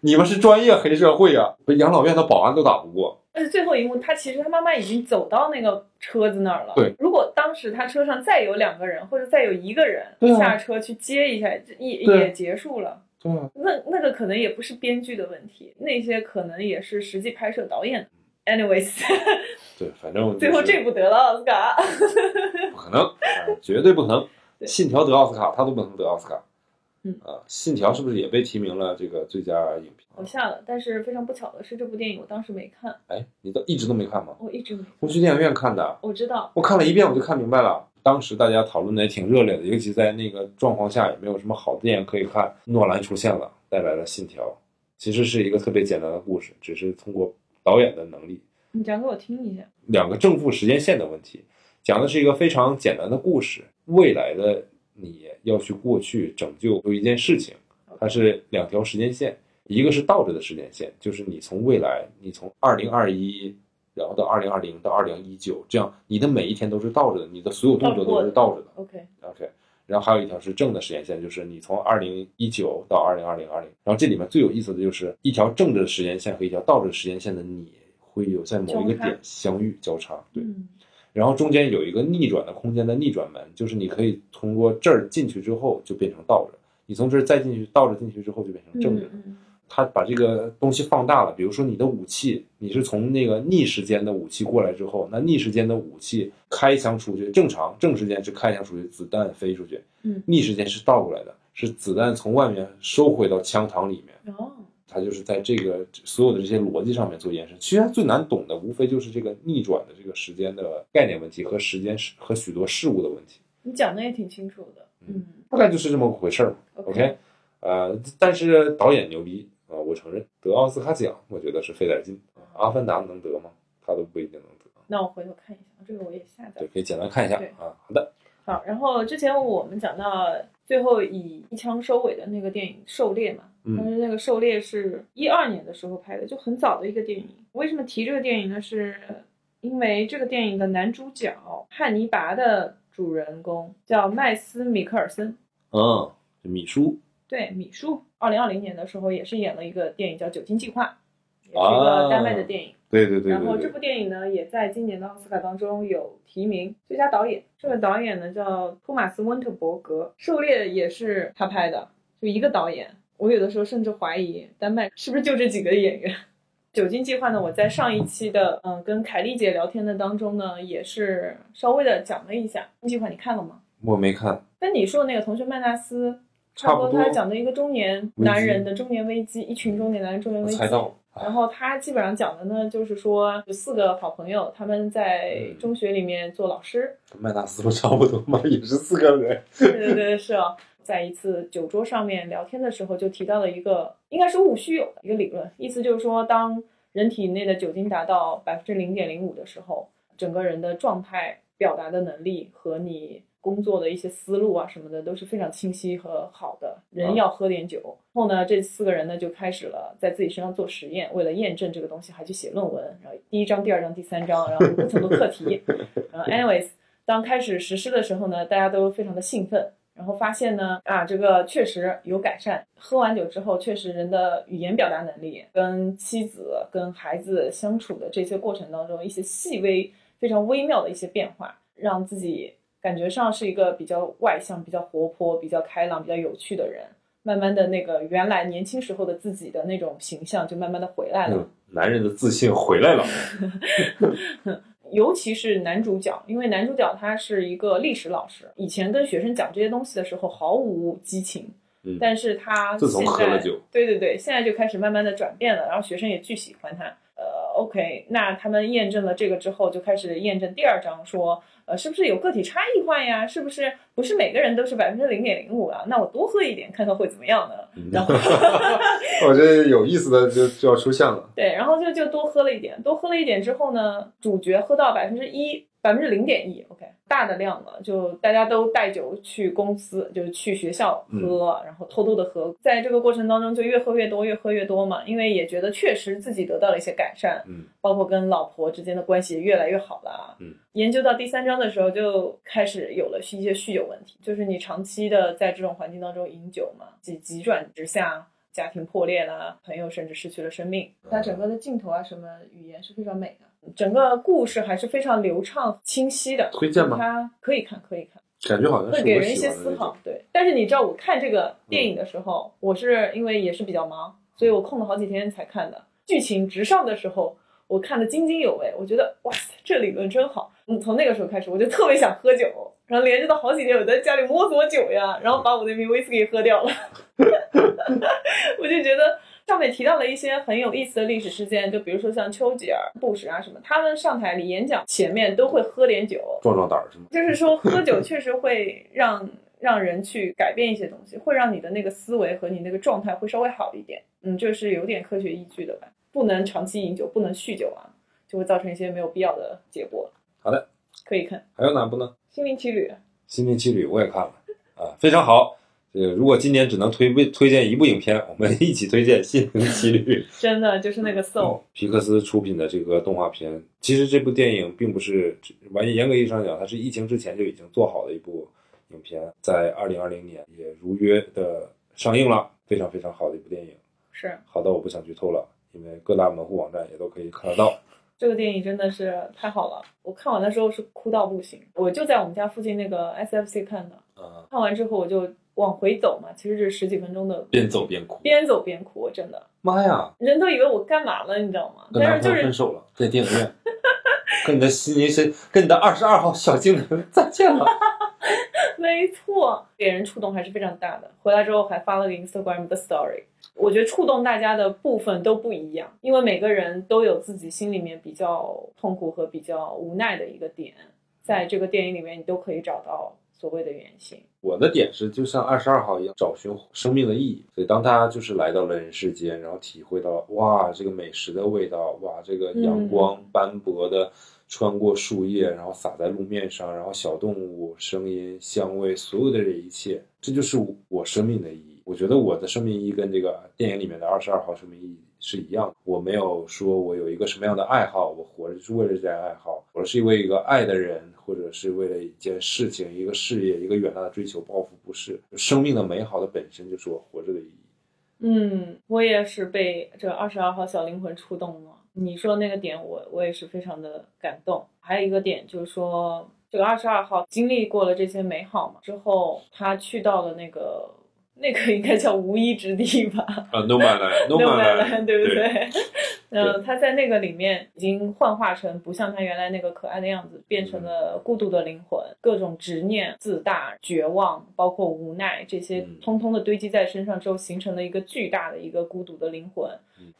Speaker 1: 你们是专业黑社会啊！被养老院的保安都打不过。
Speaker 2: 但是最后一幕，他其实他妈妈已经走到那个车子那儿了。
Speaker 1: 对，
Speaker 2: 如果当时他车上再有两个人，或者再有一个人
Speaker 1: 啊
Speaker 2: 下车去接一下，这也也结束了。
Speaker 1: 对啊，
Speaker 2: 那那个可能也不是编剧的问题，那些可能也是实际拍摄导演。Anyways，<laughs>
Speaker 1: 对，反正、<laughs> 就是、
Speaker 2: 最后这部得了奥斯卡。
Speaker 1: 不可能，啊绝对不可能。<laughs> 信条得奥斯卡，他都不能得奥斯卡。
Speaker 2: 嗯
Speaker 1: 啊，信条是不是也被提名了这个最佳影片？
Speaker 2: 我下了，但是非常不巧的是，这部电影我当时没看，
Speaker 1: 哎，你都一直都没看吗？
Speaker 2: 我一直没。
Speaker 1: 我去电影院看的，
Speaker 2: 我知道，
Speaker 1: 我看了一遍我就看明白了。当时大家讨论的也挺热烈的，尤其在那个状况下，也没有什么好的电影可以看。诺兰出现了，带来了《信条》，其实是一个特别简单的故事，只是通过导演的能力，
Speaker 2: 你讲给我听一下。
Speaker 1: 两个正负时间线的问题，讲的是一个非常简单的故事。未来的你要去过去拯救一件事情，它是两条时间线，一个是倒着的时间线，就是你从未来，你从二零二一，然后到二零二零到二零一九，这样你的每一天都是倒着的，你的所有动作都是倒着的。OK，OK，然后还有一条是正的时间线，就是你从二零一九到二零二零二零，然后这里面最有意思的就是一条正着的时间线和一条倒着的时间线的你会有在某一个点相遇交叉，对，
Speaker 2: 嗯
Speaker 1: 然后中间有一个逆转的空间的逆转门，就是你可以通过这儿进去之后就变成倒着，你从这儿再进去倒着进去之后就变成正着。他把这个东西放大了，比如说你的武器，你是从那个逆时间的武器过来之后，那逆时间的武器开枪出去，正常正时间是开枪出去，子弹飞出去，
Speaker 2: 嗯
Speaker 1: 逆时间是倒过来的，是子弹从外面收回到枪膛里面。它就是在这个所有的这些逻辑上面做延伸。其实它最难懂的，无非就是这个逆转的这个时间的概念问题和时间是和许多事物的问题，
Speaker 2: 你讲的也挺清楚的。嗯
Speaker 1: 大概就是这么回事儿嘛。OK，呃，但是导演牛逼啊、我承认得奥斯卡奖，我觉得是费点劲。阿凡达能得吗？他都不一定能得。
Speaker 2: 那我回头看一下，这个我也下载
Speaker 1: 对，。可以简单看一下啊。好的，
Speaker 2: 好，然后之前我们讲到最后以一枪收尾的那个电影《狩猎》嘛，但
Speaker 1: 嗯
Speaker 2: 是那个《狩猎》是一二年的时候拍的，就很早的一个电影。为什么提这个电影呢？是因为这个电影的男主角汉尼拔的主人公叫麦斯·米克尔森，
Speaker 1: 嗯，米叔
Speaker 2: 对，米叔，二零二零年的时候也是演了一个电影叫《酒精计划》，也是一个丹麦的电影。
Speaker 1: 对对对
Speaker 2: 然后这部电影呢，也在今年的奥斯卡当中有提名最佳导演。这个导演呢叫托马斯·温特伯格，《狩猎》也是他拍的，就一个导演。我有的时候甚至怀疑丹麦是不是就这几个演员。<laughs> 酒精计划呢，我在上一期的嗯跟凯丽姐聊天的当中呢，也是稍微的讲了一下。计划你看了吗？
Speaker 1: 我没看，
Speaker 2: 跟你说的那个同学曼纳斯
Speaker 1: 差不多
Speaker 2: 他讲的一个中年男人的中年危机，一群中年男人中年危机。
Speaker 1: 我猜到，
Speaker 2: 然后他基本上讲的呢，就是说有四个好朋友，他们在
Speaker 1: 嗯
Speaker 2: 中学里面做老师。
Speaker 1: 跟麦纳斯不差不多嘛，也是四个人。
Speaker 2: 对对对，是哦。在一次酒桌上面聊天的时候，就提到了一个应该是戊戌有的一个理论，意思就是说，当人体内的酒精达到百分之零点零五的时候，整个人的状态、表达的能力和你工作的一些思路啊什么的都是非常清晰和好的。人要喝点酒。然后呢，这四个人呢就开始了在自己身上做实验，为了验证这个东西，还去写论文。然后第一章、第二章、第三章，然后有不同的课题。然后，anyways，当开始实施的时候呢，大家都非常的兴奋。然后发现呢，啊，这个确实有改善。喝完酒之后，确实人的语言表达能力、跟妻子、跟孩子相处的这些过程当中，一些细微、非常微妙的一些变化，让自己感觉上是一个比较外向、比较活泼、比较开朗、比较有趣的人。慢慢的那个原来年轻时候的自己的那种形象，就慢慢的回来了。
Speaker 1: 嗯，男人的自信回来了。<laughs>
Speaker 2: 尤其是男主角，因为男主角他是一个历史老师，以前跟学生讲这些东西的时候毫无激情，
Speaker 1: 嗯
Speaker 2: 但是他
Speaker 1: 自从喝了酒，
Speaker 2: 对对对，现在就开始慢慢的转变了，然后学生也巨喜欢他。呃，OK，那他们验证了这个之后，就开始验证第二章，说，呃，是不是有个体差异化呀？是不是不是每个人都是百分之零点零五啊？那我多喝一点，看看会怎么样呢？
Speaker 1: 嗯
Speaker 2: 然后。<laughs>
Speaker 1: 我觉得有意思的就就要出现了。
Speaker 2: 对，然后就就多喝了一点，多喝了一点之后呢，主角喝到百分之一，百分之零点一，OK，大的量了，就大家都带酒去公司，就是去学校喝，然后偷偷的喝，在这个过程当中就越喝越多，越喝越多嘛，因为也觉得确实自己得到了一些改善，
Speaker 1: 嗯，
Speaker 2: 包括跟老婆之间的关系也越来越好了，
Speaker 1: 嗯，
Speaker 2: 研究到第三章的时候就开始有了一些酗酒问题，就是你长期的在这种环境当中饮酒嘛，急急转直下。家庭破裂啦，朋友甚至失去了生命。它整个的镜头啊，什么语言是非常美的，整个故事还是非常流畅、清晰的。
Speaker 1: 推荐吗？
Speaker 2: 它可以看，可以看，
Speaker 1: 感觉好像
Speaker 2: 会给人一些思考。对，但是你知道，我看这个电影的时候，我是因为也是比较忙，所以我空了好几天才看的。剧情直上的时候，我看的津津有味，我觉得哇塞，这理论真好。嗯，从那个时候开始，我就特别想喝酒，然后连着的好几天我在家里摸索酒呀，然后把我那瓶威士忌喝掉了。<laughs> 我就觉得上面提到了一些很有意思的历史事件，就比如说像丘吉尔、布什啊什么，他们上台里演讲前面都会喝点酒，
Speaker 1: 壮壮胆儿是吗？
Speaker 2: 就是说喝酒确实会让让人去改变一些东西，会让你的那个思维和你那个状态会稍微好一点。嗯，这是有点科学依据的吧？不能长期饮酒，不能酗酒啊，就会造成一些没有必要的结果。
Speaker 1: 好的，
Speaker 2: 可以看
Speaker 1: 还有哪部呢？
Speaker 2: 《心灵奇旅》。
Speaker 1: 《心灵奇旅》我也看了啊，非常好。这个如果今年只能推推荐一部影片，我们一起推荐《心灵奇旅》。<laughs>
Speaker 2: 真的就是那个 soul，
Speaker 1: 皮克斯出品的这个动画片，其实这部电影并不是完严格意义上讲，它是疫情之前就已经做好的一部影片，在二零二零年也如约的上映了，非常非常好的一部电影，
Speaker 2: 是
Speaker 1: 好到我不想剧透了，因为各大门户网站也都可以看得到。
Speaker 2: 这个电影真的是太好了，我看完的时候是哭到不行。我就在我们家附近那个 SFC 看的，
Speaker 1: 啊，
Speaker 2: 看完之后我就往回走嘛，其实是十几分钟的，
Speaker 1: 边走边哭，
Speaker 2: 边走边哭，真的，
Speaker 1: 妈呀！
Speaker 2: 人都以为我干嘛了，你知道吗？
Speaker 1: 跟男
Speaker 2: 但是就是
Speaker 1: 朋友分手了，在电影院，跟你的心灵神，跟你的二十二号小精灵再见了。<laughs>
Speaker 2: 没错，给人触动还是非常大的。回来之后还发了个 Instagram 的 story，我觉得触动大家的部分都不一样，因为每个人都有自己心里面比较痛苦和比较无奈的一个点，在这个电影里面你都可以找到所谓的原型。
Speaker 1: 我的点是，就像二十二号一样，找寻生命的意义。所以当他就是来到了人世间，然后体会到哇，这个美食的味道，哇，这个阳光斑驳的穿过树叶，然后洒在路面上，然后小动物声音、香味，所有的这一切，这就是我生命的意义。我觉得我的生命意义跟这个电影里面的二十二号生命意义是一样的。我没有说我有一个什么样的爱好，我活着是为了这件爱好，我是为一个爱的人，或者是为了一件事情、一个事业、一个远大的追求抱负，不是。生命的美好的本身就是我活着的意义。
Speaker 2: 嗯，我也是被这二十二号小灵魂触动了。你说那个点，我我也是非常的感动。还有一个点就是说，这个二十二号经历过了这些美好嘛之后，他去到了那个那个应该叫无依之地吧？
Speaker 1: 啊，No Man Land，No Man Land，
Speaker 2: 对不对？嗯，他在那个里面已经幻化成不像他原来那个可爱的样子，变成了孤独的灵魂，各种执念、自大、绝望，包括无奈，这些通通的堆积在身上之后，形成了一个巨大的一个孤独的灵魂。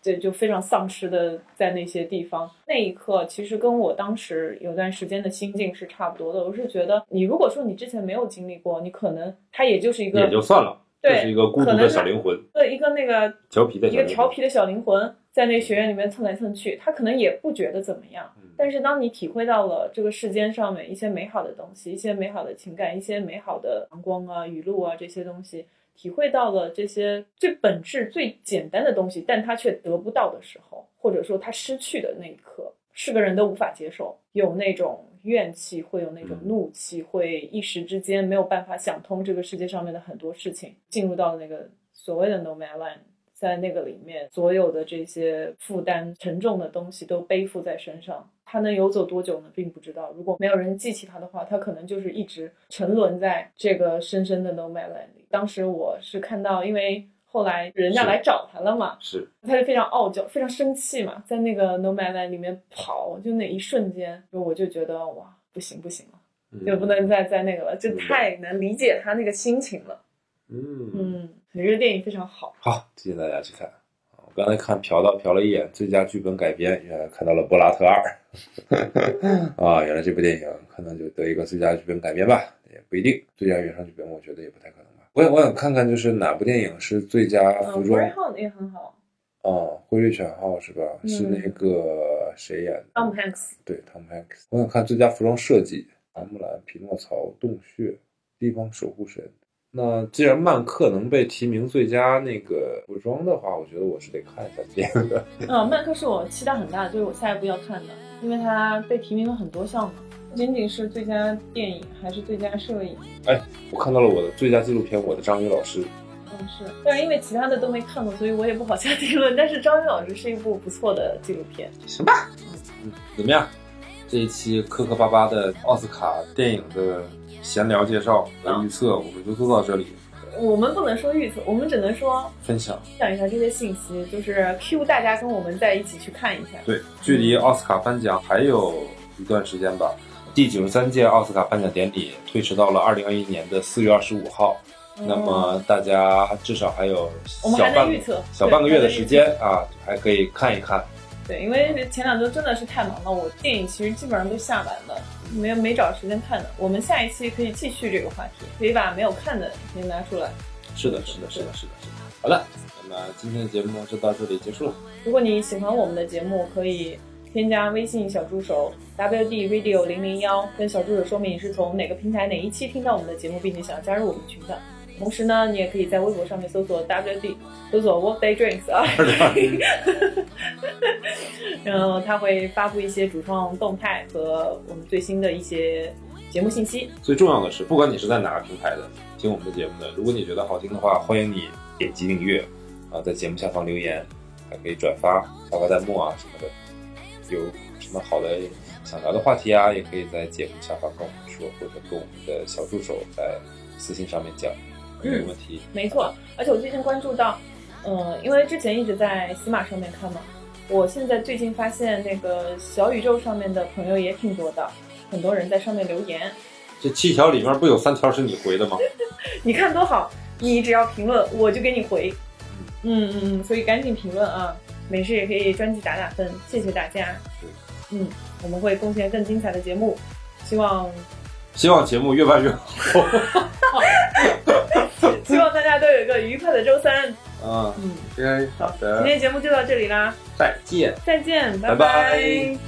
Speaker 2: 这就非常丧失的在那些地方。那一刻，其实跟我当时有段时间的心境是差不多的。我是觉得，你如果说你之前没有经历过，你可能他也就是一个
Speaker 1: 也就算了，
Speaker 2: 对，
Speaker 1: 是一个孤独的小灵魂，
Speaker 2: 对，一个那个
Speaker 1: 调皮的
Speaker 2: 一个调皮的小灵魂，在那学院里面蹭来蹭去，他可能也不觉得怎么样。但是当你体会到了这个世间上面一些美好的东西，一些美好的情感，一些美好的阳光啊、雨露啊这些东西。体会到了这些最本质、最简单的东西，但他却得不到的时候，或者说他失去的那一刻，是个人都无法接受，有那种怨气，会有那种怒气，会一时之间没有办法想通这个世界上面的很多事情，进入到了那个所谓的 no man land，在那个里面，所有的这些负担沉重的东西都背负在身上。他能游走多久呢？并不知道。如果没有人记起他的话，他可能就是一直沉沦在这个深深的 No Man Land 里。当时我是看到，因为后来人家来找他了嘛，
Speaker 1: 是，
Speaker 2: 他就非常傲娇，非常生气嘛，在那个 No Man Land 里面跑，就那一瞬间，我就觉得哇，不行不行了，就不能再再那个了，就太能理解他那个心情了。嗯。嗯，这个电影非常好，
Speaker 1: 好，推荐大家去看。我刚才看瞟到瞟了一眼最佳剧本改编，原来看到了《柏拉特二》<laughs> 啊，原来这部电影可能就得一个最佳剧本改编吧，也不一定。最佳原创剧本我觉得也不太可能吧。我我想看看就是哪部电影是最佳服装。
Speaker 2: 号也很好。
Speaker 1: 哦，《灰绿犬号》是吧？是那个谁演的
Speaker 2: ？Tom Hanks。
Speaker 1: 对，Tom Hanks。我想看最佳服装设计，《花木兰》《匹诺曹》《洞穴》《地方守护神》。那既然曼克能被提名最佳那个服装的话，我觉得我是得看一下这个。<laughs>
Speaker 2: 嗯，曼克是我期待很大的，就是我下一步要看的，因为他被提名了很多项目，不仅仅是最佳电影，还是最佳摄影。
Speaker 1: 哎，我看到了我的最佳纪录片，我的章鱼老师。
Speaker 2: 嗯，是，但是因为其他的都没看过，所以我也不好下定论。<laughs> 但是章鱼老师是一部不错的纪录片。
Speaker 1: 行吧，嗯，怎么样？这一期磕磕巴巴的奥斯卡电影的。闲聊介绍和预测，我们就做到这里。
Speaker 2: 我们不能说预测，我们只能说
Speaker 1: 分享，
Speaker 2: 分享一下这些信息，就是 Q 大家跟我们在一起去看一下。
Speaker 1: 对，距离奥斯卡颁奖还有一段时间吧。第九十三届奥斯卡颁奖典礼推迟到了二零二一年的四月二十五号，那么大家至少还有小半小半个月的时间啊，还可以看一看。
Speaker 2: 对，因为前两周真的是太忙了，我电影其实基本上都下完了，没没找时间看的。我们下一期可以继续这个话题，可以把没有看的先拿出来。
Speaker 1: 是的，是的，是的，是的，是的。好了，那么今天的节目就到这里结束了。
Speaker 2: 如果你喜欢我们的节目，可以添加微信小助手 WD Radio 零零幺，跟小助手说明你是从哪个平台哪一期听到我们的节目，并且想要加入我们群的。同时呢，你也可以在微博上面搜索 WD，搜索 Workday Drinks 啊，<laughs> 然后他会发布一些主创动态和我们最新的一些节目信息。
Speaker 1: 最重要的是，不管你是在哪个平台的听我们的节目的，如果你觉得好听的话，欢迎你点击订阅啊，在节目下方留言，还可以转发、发发弹幕啊什么的。有什么好的想聊的话题啊，也可以在节目下方跟我们说，或者跟我们的小助手在私信上面讲。没问题，
Speaker 2: 没错。而且我最近关注到，嗯，因为之前一直在喜马上面看嘛，我现在最近发现那个小宇宙上面的朋友也挺多的，很多人在上面留言。
Speaker 1: 这七条里面不有三条是你回的吗？<laughs>
Speaker 2: 你看多好，你只要评论，我就给你回。嗯嗯嗯，所以赶紧评论啊！没事也可以专辑打打分，谢谢大家。嗯，我们会贡献更精彩的节目，希望
Speaker 1: 希望节目越办越好。<laughs>
Speaker 2: 希望大家都有一个愉快的周三。<laughs>
Speaker 1: 嗯嗯，好
Speaker 2: 的，今天节目就到这里啦，
Speaker 1: 再见，
Speaker 2: 再见，
Speaker 1: 拜拜。